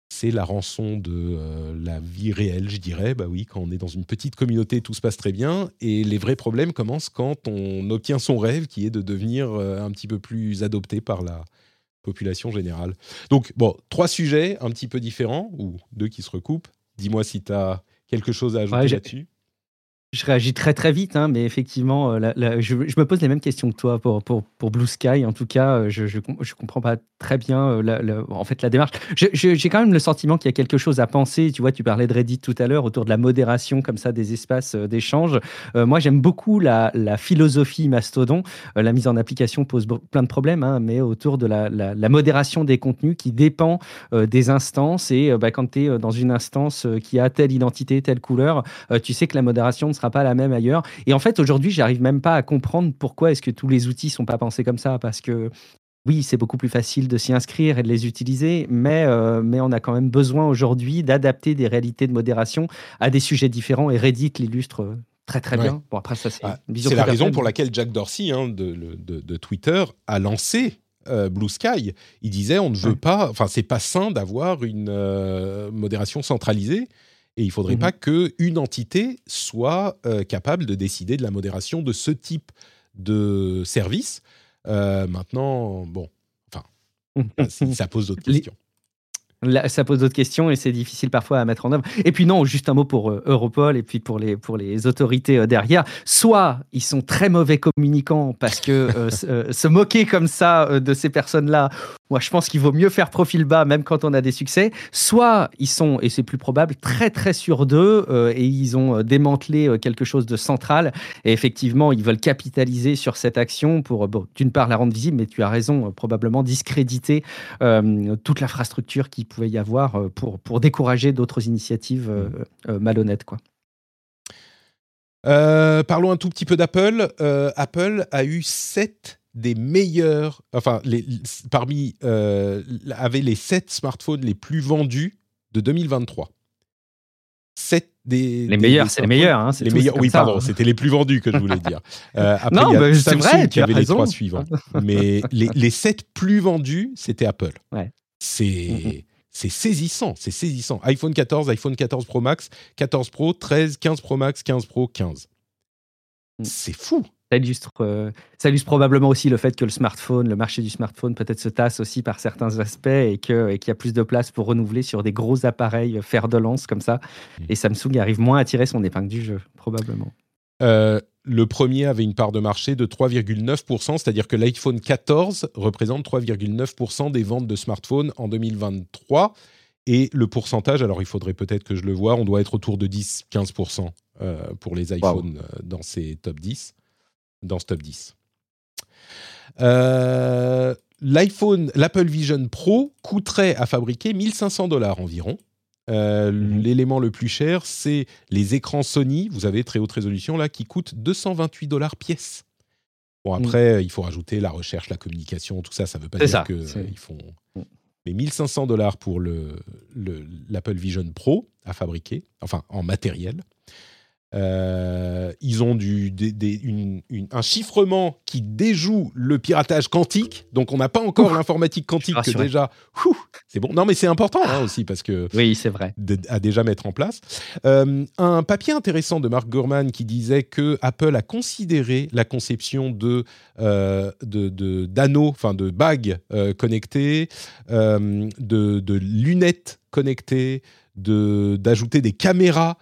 c'est la rançon de euh, la vie réelle, je dirais. Bah oui, quand on est dans une petite communauté, tout se passe très bien. Et les vrais problèmes commencent quand on obtient son rêve, qui est de devenir euh, un petit peu plus adopté par la population générale. Donc, bon, trois sujets un petit peu différents, ou deux qui se recoupent. Dis-moi si tu as quelque chose à ajouter là-dessus. Je réagis très très vite, hein, mais effectivement, euh, je, me pose les mêmes questions que toi pour, pour, pour Blue Sky. En tout cas, euh, je ne comprends pas très bien euh, la, en fait, la démarche. J'ai quand même le sentiment qu'il y a quelque chose à penser. Tu vois, tu parlais de Reddit tout à l'heure autour de la modération comme ça des espaces d'échange. moi, j'aime beaucoup la, philosophie Mastodon. la mise en application pose plein de problèmes, hein, mais autour de la, la, modération des contenus qui dépend des instances. Et bah, quand tu es dans une instance qui a telle identité, telle couleur, tu sais que la modération sera pas la même ailleurs. Et en fait, aujourd'hui, j'arrive même pas à comprendre pourquoi est-ce que tous les outils sont pas pensés comme ça, parce que oui, c'est beaucoup plus facile de s'y inscrire et de les utiliser, mais, euh, mais on a quand même besoin aujourd'hui d'adapter des réalités de modération à des sujets différents. Et Reddit l'illustre euh, très très bien. Bon, après, ça, c'est ah, la raison pour laquelle Jack Dorsey hein, de, de, Twitter a lancé euh, Blue Sky. Il disait on ne veut pas, enfin, c'est pas sain d'avoir une modération centralisée. Et il ne faudrait pas mmh pas qu'une entité soit euh, capable de décider de la modération de ce type de service. Euh, maintenant, bon, enfin, mmh. ça pose d'autres questions ça pose d'autres questions et c'est difficile parfois à mettre en œuvre. Et puis non, juste un mot pour euh, Europol et puis pour les, pour les autorités euh, derrière. Soit ils sont très mauvais communicants parce que euh, *laughs* se moquer comme ça de ces personnes-là, moi je pense qu'il vaut mieux faire profil bas même quand on a des succès. Soit ils sont, et c'est plus probable, très très sûrs d'eux et ils ont démantelé quelque chose de central et effectivement ils veulent capitaliser sur cette action pour d'une part la rendre visible, mais tu as raison, probablement discréditer toute l'infrastructure qui pouvait y avoir euh, pour, pour décourager d'autres initiatives euh, mmh. euh, malhonnêtes. Quoi. parlons un tout petit peu d'Apple. Apple a eu sept des meilleurs, enfin, les, parmi, avait les sept smartphones les plus vendus de 2023. Sept des, les meilleurs, c'est les meilleurs. Hein, les meilleurs. Oui, pardon, hein. c'était les plus vendus que je voulais dire. *laughs* après, non, c'est vrai, tu avait les trois suivants. Mais les, les sept plus vendus, c'était Apple. Ouais. C'est. Mmh, mmh c'est saisissant, c'est saisissant. iPhone 14, iPhone 14 Pro Max, 14 Pro, 13, 15 Pro Max, 15 Pro, 15. Mm. C'est fou. Ça illustre, euh, ça illustre, probablement aussi le fait que le smartphone, le marché du smartphone peut-être se tasse aussi par certains aspects et qu'il y a plus de place pour renouveler sur des gros appareils fer de lance comme ça. Mm. Et Samsung arrive moins à tirer son épingle du jeu, probablement. Euh, le premier avait une part de marché de 3,9%, c'est-à-dire que l'iPhone 14 représente 3,9% des ventes de smartphones en 2023. Et le pourcentage, alors il faudrait peut-être que je le vois, on doit être autour de 10-15% euh, pour les iPhones dans ces top 10. Dans ce top 10. L'iPhone, l'Apple Vision Pro coûterait à fabriquer 1500 dollars environ. Euh, mhm. L'élément le plus cher, c'est les écrans Sony, vous avez très haute résolution là, qui coûtent 228 dollars pièce. Bon, mhm. après, il faut rajouter la recherche, la communication, tout ça, ça ne veut pas dire qu'ils font. Mhm. Mais 1500 dollars pour l'Apple le, Vision Pro à fabriquer, enfin en matériel. Euh, ils ont du, un chiffrement qui déjoue le piratage quantique. Donc, on n'a pas encore l'informatique quantique que déjà. C'est bon. Non, mais c'est important hein, aussi parce que. Oui, c'est vrai. À déjà mettre en place. Euh, un papier intéressant de Mark Gurman qui disait que Apple a considéré la conception de euh, d'anneaux, enfin de bagues connectées, de, de lunettes connectées, d'ajouter des caméras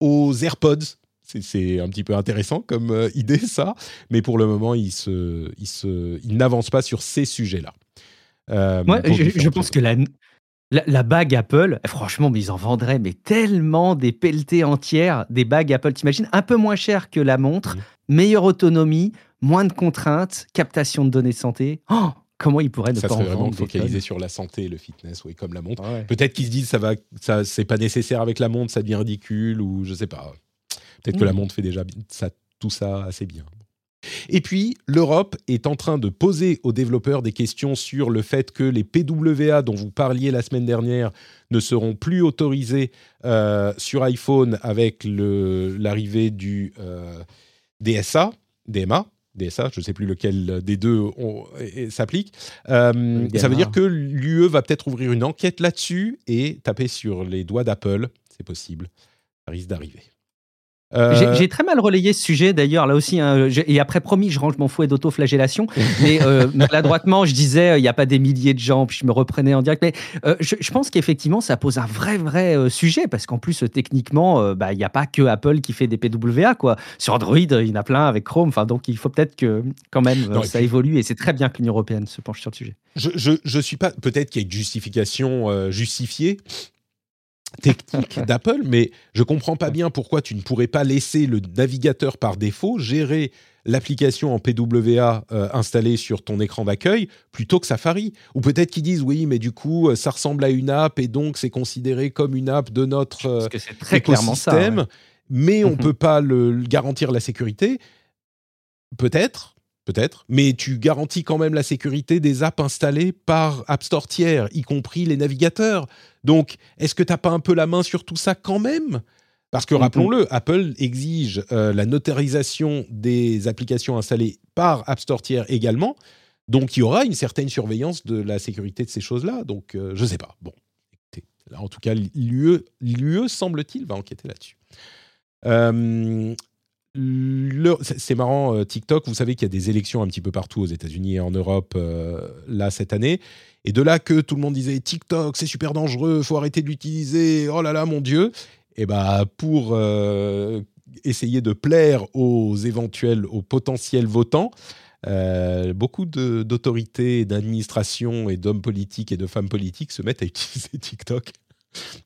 aux AirPods. C'est un petit peu intéressant comme euh, idée, ça. Mais pour le moment, il, se, il, se, il n'avance pas sur ces sujets-là. Euh, je, pense que la, la, bague Apple, franchement, mais ils en vendraient mais tellement des pelletées entières, des bagues Apple, t'imagines Un peu moins cher que la montre, mmh. meilleure autonomie, moins de contraintes, captation de données de santé. Oh comment ils pourraient ne ça pas serait vraiment focalisé sur la santé et le fitness, oui, comme la montre. Peut-être qu'ils se disent ça va, ça c'est pas nécessaire avec la montre, ça devient ridicule ou je sais pas. Peut-être que la mm. montre fait déjà ça, tout ça assez bien. Et puis, l'Europe est en train de poser aux développeurs des questions sur le fait que les PWA dont vous parliez la semaine dernière ne seront plus autorisés euh, sur iPhone avec l'arrivée du euh, DSA, DMA, DSA, je ne sais plus lequel des deux s'applique. Euh, ça veut dire que l'UE va peut-être ouvrir une enquête là-dessus et taper sur les doigts d'Apple. C'est possible. Ça risque d'arriver. Euh, j'ai très mal relayé ce sujet d'ailleurs, là aussi. Hein, et après, promis, je range mon fouet d'autoflagellation. mais euh, *laughs* maladroitement, je disais, euh, il n'y a pas des milliers de gens, puis je me reprenais en direct. Mais je, pense qu'effectivement, ça pose un vrai, vrai sujet, parce qu'en plus, techniquement, bah, il n'y a pas que Apple qui fait des PWA. Quoi. Sur Android, il y en a plein avec Chrome. Enfin, donc, il faut peut-être que, quand même, ça évolue. Et c'est très bien que l'Union européenne se penche sur le sujet. Je, je suis pas. Peut-être qu'il y a une justification justifiée technique *laughs* d'Apple, mais je comprends pas bien pourquoi tu ne pourrais pas laisser le navigateur par défaut gérer l'application en PWA euh, installée sur ton écran d'accueil plutôt que Safari. Ou peut-être qu'ils disent oui, mais du coup, euh, ça ressemble à une app et donc c'est considéré comme une app de notre euh, très écosystème, mais on ne mhm. peut pas le, garantir la sécurité. Peut-être, peut-être, mais tu garantis quand même la sécurité des apps installées par App Store tiers, y compris les navigateurs. Donc, est-ce que tu n'as pas un peu la main sur tout ça quand même? Parce que, rappelons-le, Apple exige euh, la notarisation des applications installées par App Store tiers également. Donc, il y aura une certaine surveillance de la sécurité de ces choses-là. Donc, euh, je ne sais pas. Bon, écoutez, là, en tout cas, l'UE, semble-t-il, va enquêter là-dessus. Euh, c'est marrant, euh, TikTok, vous savez qu'il y a des élections un petit peu partout aux États-Unis et en Europe euh, là cette année. Et de là que tout le monde disait TikTok, c'est super dangereux, faut arrêter de l'utiliser, oh là là, mon Dieu. Et bah pour euh, essayer de plaire aux éventuels, aux potentiels votants, beaucoup d'autorités, d'administrations et d'hommes politiques et de femmes politiques se mettent à utiliser *laughs* TikTok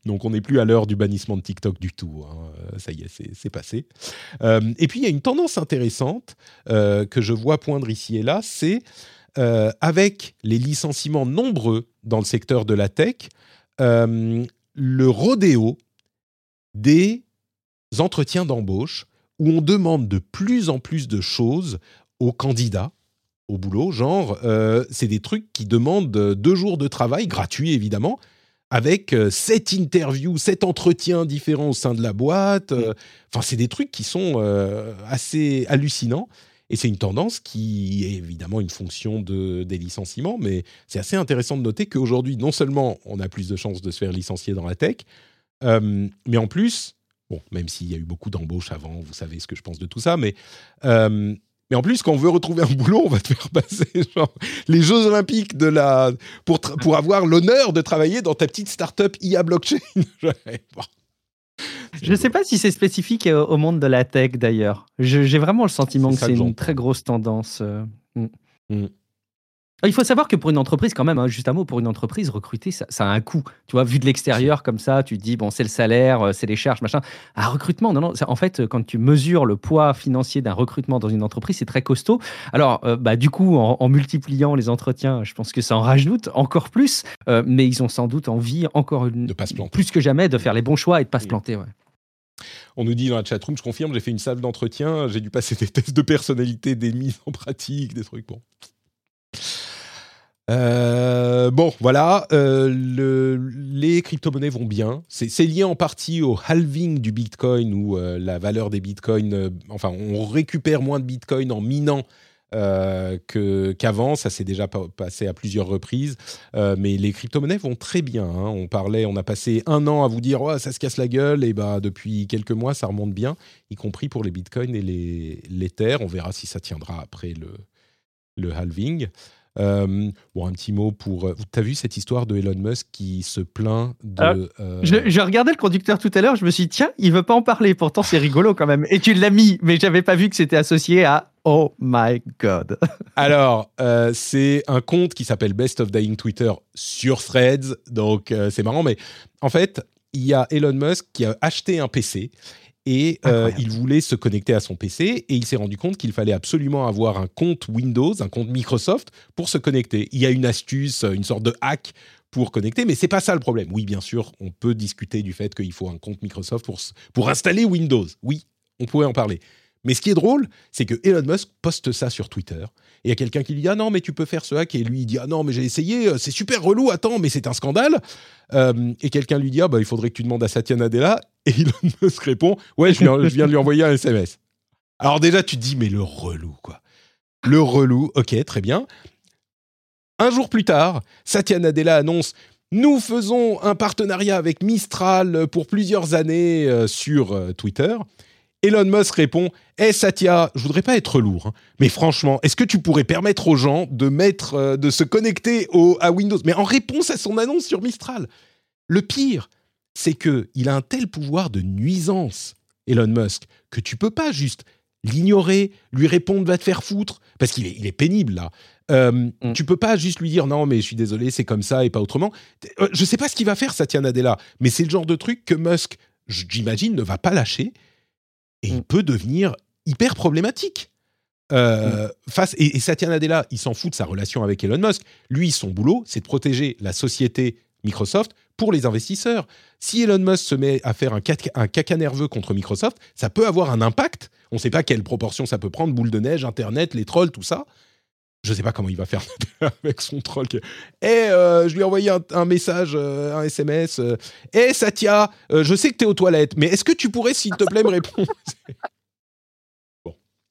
donc on n'est plus à l'heure du bannissement de TikTok du tout. Hein. Euh, ça y est, c'est passé. Euh, et puis il y a une tendance intéressante euh, que je vois poindre ici et là, c'est avec les licenciements nombreux dans le secteur de la tech, le rodéo des entretiens d'embauche où on demande de plus en plus de choses aux candidats au boulot, genre c'est des trucs qui demandent deux jours de travail gratuit évidemment avec euh, sept interviews, sept entretiens différents au sein de la boîte. Euh, enfin, c'est des trucs qui sont euh, assez hallucinants. Et c'est une tendance qui est évidemment une fonction de, des licenciements, mais c'est assez intéressant de noter qu'aujourd'hui, non seulement on a plus de chances de se faire licencier dans la tech, euh, mais en plus, bon, même s'il y a eu beaucoup d'embauches avant, vous savez ce que je pense de tout ça, mais, euh, mais en plus, quand on veut retrouver un boulot, on va te faire passer *laughs* genre, les Jeux Olympiques de la, pour, pour avoir l'honneur de travailler dans ta petite start-up IA blockchain. *laughs* Je ne sais pas si c'est spécifique euh, au monde de la tech d'ailleurs. J'ai vraiment le sentiment que c'est une très grosse tendance. Euh, mm. Mm. Il faut savoir que pour une entreprise, quand même, hein, juste un mot, pour une entreprise, recruter, ça, a un coût. Tu vois, vu de l'extérieur, comme ça, tu te dis, bon, c'est le salaire, euh, c'est les charges, machin. Un recrutement, non, non. en fait, quand tu mesures le poids financier d'un recrutement dans une entreprise, c'est très costaud. Alors, euh, bah, du coup, en, multipliant les entretiens, je pense que ça en rajoute encore plus. Euh, mais ils ont sans doute envie, encore une, de pas se planter. plus que jamais, de faire les bons choix et de pas se planter. Ouais. On nous dit dans la chatroom, je confirme, j'ai fait une salle d'entretien, j'ai dû passer des tests de personnalité, des mises en pratique, des trucs. Bon. Euh, bon, voilà, euh, les crypto-monnaies vont bien. C'est lié en partie au halving du Bitcoin, où euh, la valeur des Bitcoins, enfin, on récupère moins de Bitcoin en minant qu'avant. Ça s'est déjà passé à plusieurs reprises. mais les crypto-monnaies vont très bien. Hein. On parlait, on a passé un an à vous dire, ça se casse la gueule, et bah depuis quelques mois, ça remonte bien, y compris pour les Bitcoins et les, les terres. On verra si ça tiendra après le, le halving. Euh, bon, un petit mot pour. Euh, tu as vu cette histoire de Elon Musk qui se plaint de. Euh, je, regardais le conducteur tout à l'heure, je me suis dit, tiens, il veut pas en parler. Pourtant, c'est rigolo quand même. Et tu l'as mis, mais j'avais pas vu que c'était associé à Oh my God. *laughs* Alors, c'est un compte qui s'appelle Best of Dying Twitter sur Threads. Donc, c'est marrant, mais en fait, il y a Elon Musk qui a acheté un PC et euh, il voulait se connecter à son PC et il s'est rendu compte qu'il fallait absolument avoir un compte Windows, un compte Microsoft pour se connecter. Il y a une astuce, une sorte de hack pour connecter, mais c'est pas ça le problème. Oui, bien sûr, on peut discuter du fait qu'il faut un compte Microsoft pour, pour installer Windows. Oui, on pourrait en parler. Mais ce qui est drôle, c'est que Elon Musk poste ça sur Twitter. Et il y a quelqu'un qui lui dit Ah non, mais tu peux faire ce hack. Et lui, il dit Ah non, mais j'ai essayé, euh, c'est super relou, attends, mais c'est un scandale. Euh, et quelqu'un lui dit Ah bah, il faudrait que tu demandes à Satya Nadella. Et Elon *laughs* Musk répond Ouais, je viens, de lui envoyer un SMS. Alors déjà, tu te dis Mais le relou, quoi. Le relou, ok, très bien. Un jour plus tard, Satya Nadella annonce nous faisons un partenariat avec Mistral pour plusieurs années euh, sur Twitter. Elon Musk répond Eh Satya, je voudrais pas être lourd, hein, mais franchement, est-ce que tu pourrais permettre aux gens de mettre, euh, de se connecter au, à Windows? Mais en réponse à son annonce sur Mistral. Le pire, c'est que il a un tel pouvoir de nuisance, Elon Musk, que tu peux pas juste l'ignorer, lui répondre va te faire foutre, parce qu'il est, il est pénible là. Euh, mm. Tu peux pas juste lui dire non mais je suis désolé c'est comme ça et pas autrement. Euh, je sais pas ce qu'il va faire Satya Nadella, mais c'est le genre de truc que Musk, j'imagine, ne va pas lâcher et il mm. peut devenir hyper problématique. Euh, mm. face, et, Satya Nadella, il s'en fout de sa relation avec Elon Musk. Lui, son boulot, c'est de protéger la société Microsoft pour les investisseurs. Si Elon Musk se met à faire un caca, nerveux contre Microsoft, ça peut avoir un impact. On ne sait pas quelle proportion ça peut prendre, boule de neige, Internet, les trolls, tout ça. Je ne sais pas comment il va faire *laughs* avec son troll. Et euh, je lui ai envoyé un, message, euh, un SMS. Eh Satya, je sais que tu es aux toilettes, mais est-ce que tu pourrais, s'il te plaît, me répondre?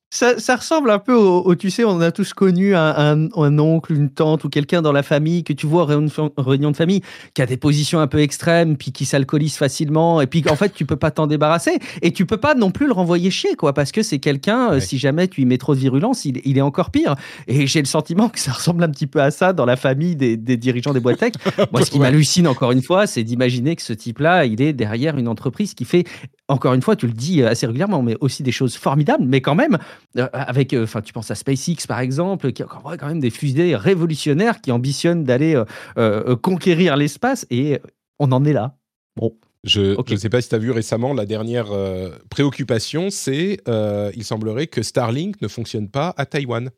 Ça, ressemble un peu au, tu sais, on a tous connu un, oncle, une tante ou quelqu'un dans la famille que tu vois en réunion, de famille qui a des positions un peu extrêmes, puis qui s'alcoolise facilement, et puis en fait tu peux pas t'en débarrasser, et tu peux pas non plus le renvoyer chier, quoi, parce que c'est quelqu'un, euh, si jamais tu y mets trop de virulence, il, est encore pire. Et j'ai le sentiment que ça ressemble un petit peu à ça dans la famille des, dirigeants des boîtes tech. *laughs* Moi, ce qui m'hallucine encore une fois, c'est d'imaginer que ce type-là, il est derrière une entreprise qui fait encore une fois, tu le dis assez régulièrement, mais aussi des choses formidables, mais quand même, euh, avec, euh, enfin, tu penses à SpaceX par exemple, qui a quand même des fusées révolutionnaires qui ambitionnent d'aller euh, conquérir l'espace, et on en est là. Bon. Je ne sais pas si tu as vu récemment, la dernière préoccupation, c'est, il semblerait que Starlink ne fonctionne pas à Taïwan.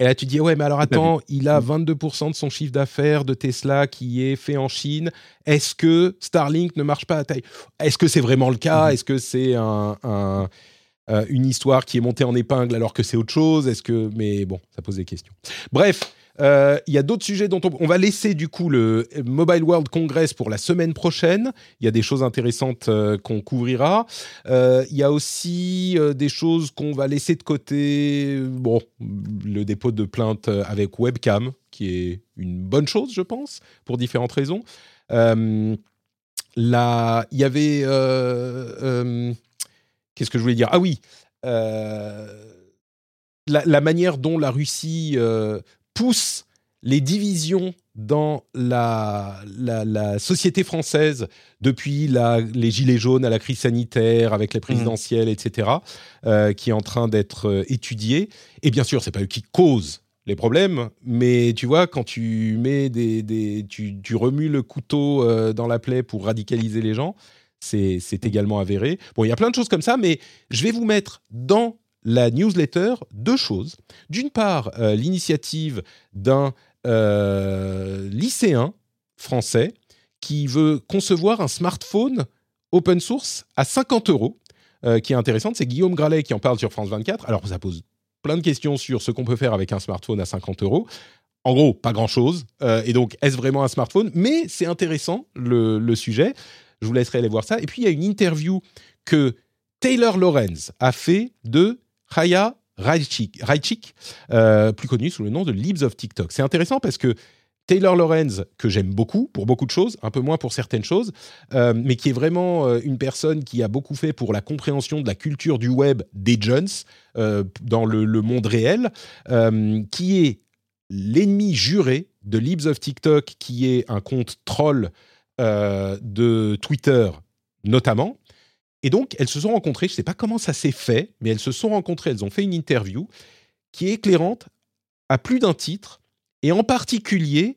Et là, tu dis, ouais, mais alors attends, il a 22% mm. de son chiffre d'affaires de Tesla qui est fait en Chine. Est-ce que Starlink ne marche pas à taille Est-ce que c'est vraiment le cas? Mm-hmm. Est-ce que c'est un, euh, une histoire qui est montée en épingle alors que c'est autre chose Est-ce que. Mais bon, ça pose des questions. Bref. Euh, il y a d'autres sujets dont on, va laisser du coup le Mobile World Congress pour la semaine prochaine. Il y a des choses intéressantes euh, qu'on couvrira. Il y a aussi des choses qu'on va laisser de côté. Bon, le dépôt de plainte avec webcam, qui est une bonne chose, je pense, pour différentes raisons. là, il y avait. Qu'est-ce que je voulais dire? Ah oui. La, manière dont la Russie pousse les divisions dans la, la, société française depuis la, les gilets jaunes à la crise sanitaire, avec les mmh. présidentielles, etc., euh, qui est en train d'être euh, étudiée. Et bien sûr, c'est pas eux qui causent les problèmes, mais tu vois, quand tu mets des, des tu, tu, remues le couteau euh, dans la plaie pour radicaliser les gens, c'est également avéré. Bon, il y a plein de choses comme ça, mais je vais vous mettre dans la newsletter deux choses. D'une part, euh, l'initiative d'un euh, lycéen français qui veut concevoir un smartphone open source à 50 euros, euh, qui est intéressante. C'est Guillaume Gralet qui en parle sur France 24. Alors, ça pose plein de questions sur ce qu'on peut faire avec un smartphone à 50 euros. En gros, pas grand-chose. et donc, est-ce vraiment un smartphone? Mais c'est intéressant, le, sujet. Je vous laisserai aller voir ça. Et puis, il y a une interview que Taylor Lorenz a fait de Raya Raichik, euh, plus connu sous le nom de Libs of TikTok. C'est intéressant parce que Taylor Lorenz, que j'aime beaucoup pour beaucoup de choses, un peu moins pour certaines choses, euh, mais qui est vraiment euh, une personne qui a beaucoup fait pour la compréhension de la culture du web des jeunes dans le, le, monde réel, qui est l'ennemi juré de Libs of TikTok, qui est un compte troll de Twitter notamment, et donc, elles se sont rencontrées, je ne sais pas comment ça s'est fait, mais elles se sont rencontrées, elles ont fait une interview qui est éclairante à plus d'un titre, et en particulier,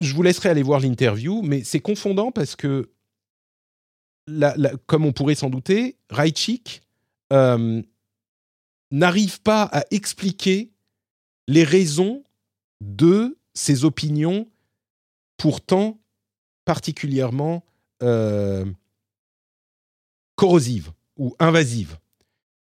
je vous laisserai aller voir l'interview, mais c'est confondant parce que, comme on pourrait s'en douter, Raichik euh, n'arrive pas à expliquer les raisons de ses opinions pourtant particulièrement euh, corrosive ou invasive.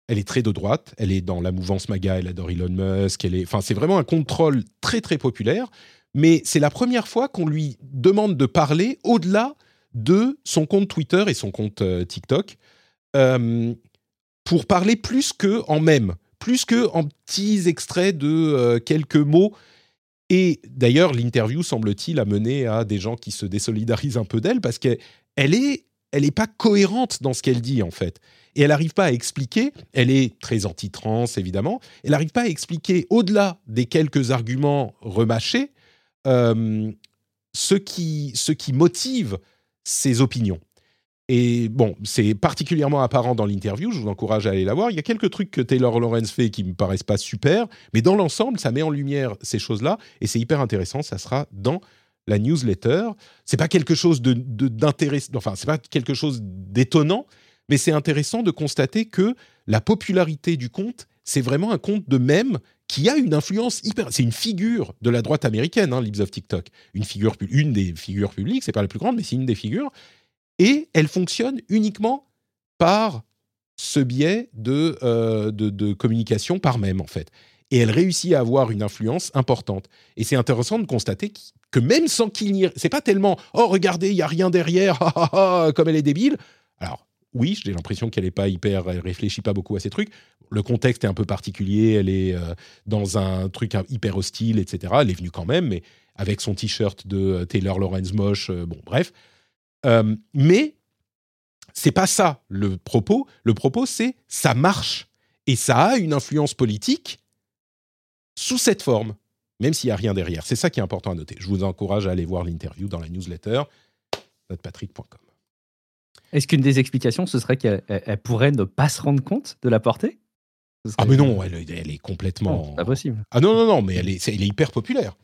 Elle est très de droite, elle est dans la mouvance MAGA, elle adore Elon Musk, elle est, enfin, c'est vraiment un contrôle très très populaire, mais c'est la première fois qu'on lui demande de parler au-delà de son compte Twitter et son compte euh, TikTok, euh, pour parler plus que en même, plus que en petits extraits de quelques mots. Et d'ailleurs, l'interview, semble-t-il, a mené à des gens qui se désolidarisent un peu d'elle, parce qu'elle est elle n'est pas cohérente dans ce qu'elle dit en fait. Et elle n'arrive pas à expliquer, elle est très anti-trans évidemment, elle n'arrive pas à expliquer au-delà des quelques arguments remâchés euh, ce, qui, ce qui motive ses opinions. Et bon, c'est particulièrement apparent dans l'interview, je vous encourage à aller la voir. Il y a quelques trucs que Taylor Lorenz fait qui me paraissent pas super, mais dans l'ensemble, ça met en lumière ces choses-là et c'est hyper intéressant. Ça sera dans la newsletter. C'est pas quelque chose d'intéressant, enfin c'est pas quelque chose d'étonnant, mais c'est intéressant de constater que la popularité du compte, c'est vraiment un compte de même qui a une influence hyper. C'est une figure de la droite américaine, hein, of TikTok, une figure, une des figures publiques, c'est pas la plus grande, mais c'est une des figures, et elle fonctionne uniquement par ce biais de, euh, de, de communication par même en fait et elle réussit à avoir une influence importante. Et c'est intéressant de constater que même sans qu'il n'y ait... C'est pas tellement « Oh, regardez, il y a rien derrière, *laughs* comme elle est débile ». Alors, oui, j'ai l'impression qu'elle n'est pas hyper... Elle réfléchit pas beaucoup à ces trucs. Le contexte est un peu particulier, elle est euh, dans un truc hyper hostile, etc. Elle est venue quand même, mais avec son t-shirt de euh, Taylor Lorenz moche, bon, bref. Mais c'est pas ça le propos. Le propos, c'est ça marche. Et ça a une influence politique sous cette forme même s'il n'y a rien derrière. C'est ça qui est important à noter. Je vous encourage à aller voir l'interview dans la newsletter, notrepatrick.com. Est-ce qu'une des explications, ce serait qu'elle pourrait ne pas se rendre compte de la portée? Ah mais non, elle, est complètement... pas possible. Ah non, non, non, mais elle est, elle est hyper populaire.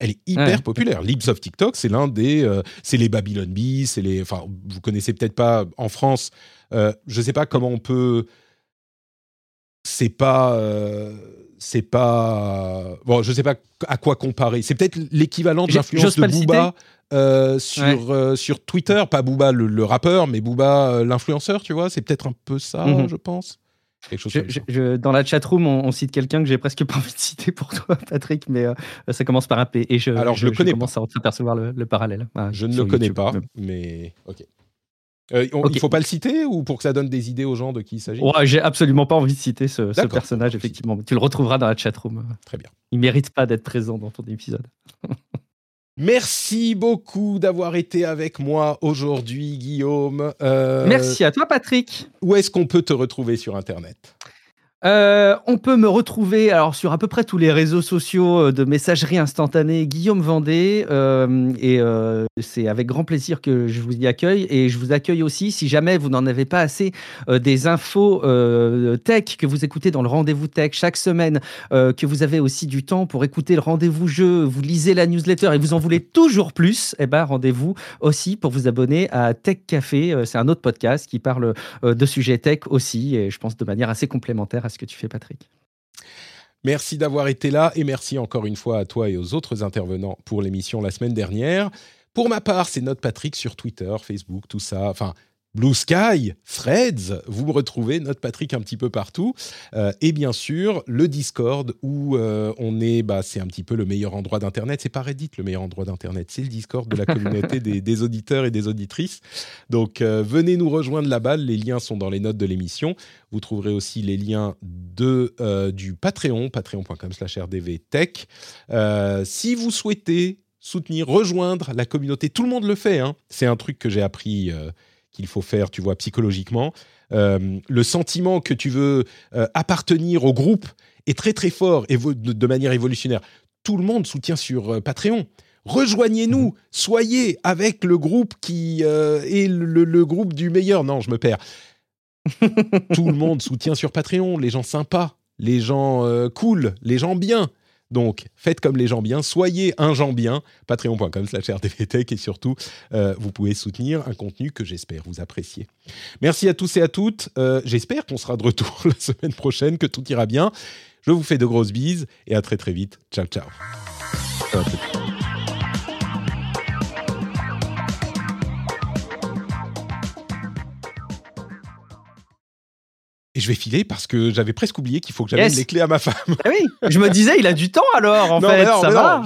Elle est hyper populaire. Libs of TikTok, c'est l'un des, euh, c'est les Babylon Bee, c'est les, enfin, vous connaissez peut-être pas en France. Euh, je ne sais pas comment on peut. C'est pas. Euh, c'est pas bon, je sais pas à quoi comparer. C'est peut-être l'équivalent de l'influence de Booba euh, sur sur Twitter, pas Booba le, rappeur, mais Booba l'influenceur, tu vois. C'est peut-être un peu ça, mhm. je pense. Quelque chose je, dans la chatroom, on, on cite quelqu'un que j'ai presque pas *laughs* envie de citer pour toi, Patrick, mais ça commence par un P. Et je, Alors, je, le connais commence à apercevoir le, parallèle. je ne le connais pas, mais ok. Euh, il ne faut pas le citer ou pour que ça donne des idées aux gens de qui il s'agit? Ouais, J'ai absolument pas envie de citer ce, personnage, effectivement. Tu le retrouveras dans la chatroom. Très bien. Il mérite pas d'être présent dans ton épisode. *laughs* Merci beaucoup d'avoir été avec moi aujourd'hui, Guillaume. Euh, Merci à toi, Patrick. Où est-ce qu'on peut te retrouver sur Internet? Euh, on peut me retrouver alors sur à peu près tous les réseaux sociaux euh, de messagerie instantanée Guillaume Vendée euh, et c'est avec grand plaisir que je vous y accueille et je vous accueille aussi si jamais vous n'en avez pas assez des infos tech que vous écoutez dans le rendez-vous tech chaque semaine que vous avez aussi du temps pour écouter le rendez-vous jeu vous lisez la newsletter et vous en voulez toujours plus et eh ben rendez-vous aussi pour vous abonner à Tech Café c'est un autre podcast qui parle de sujets tech aussi et je pense de manière assez complémentaire ce que tu fais, Patrick. Merci d'avoir été là et merci encore une fois à toi et aux autres intervenants pour l'émission la semaine dernière. Pour ma part, c'est notre Patrick sur Twitter, Facebook, tout ça. Enfin, Blue Sky, Threads, vous me retrouvez, notre Patrick un petit peu partout. Euh, et bien sûr, le Discord où euh, on est, bah, c'est un petit peu le meilleur endroit d'Internet. C'est pas Reddit le meilleur endroit d'Internet, c'est le Discord de la communauté *laughs* des, auditeurs et des auditrices. Donc euh, venez nous rejoindre là-bas, les liens sont dans les notes de l'émission. Vous trouverez aussi les liens de, du Patreon, patreon.com slash rdvtech. si vous souhaitez soutenir, rejoindre la communauté, tout le monde le fait. Hein. C'est un truc que j'ai appris qu'il faut faire, tu vois, psychologiquement. Euh, le sentiment que tu veux euh, appartenir au groupe est très très fort et de manière évolutionnaire. Tout le monde soutient sur euh, Patreon. Rejoignez-nous, mhm. soyez avec le groupe qui est le, groupe du meilleur. Non, je me perds. *laughs* Tout le monde soutient sur Patreon, les gens sympas, les gens cool, les gens bien. Donc, faites comme les gens bien, soyez un gens bien, patreon.com slash et surtout, euh, vous pouvez soutenir un contenu que j'espère vous appréciez. Merci à tous et à toutes. Euh, j'espère qu'on sera de retour *laughs* la semaine prochaine, que tout ira bien. Je vous fais de grosses bises et à très très vite. Ciao, ciao. Et je vais filer parce que j'avais presque oublié qu'il faut que j'amène les clés à ma femme. Ah oui, je me disais, il a du temps alors, en fait. ça va.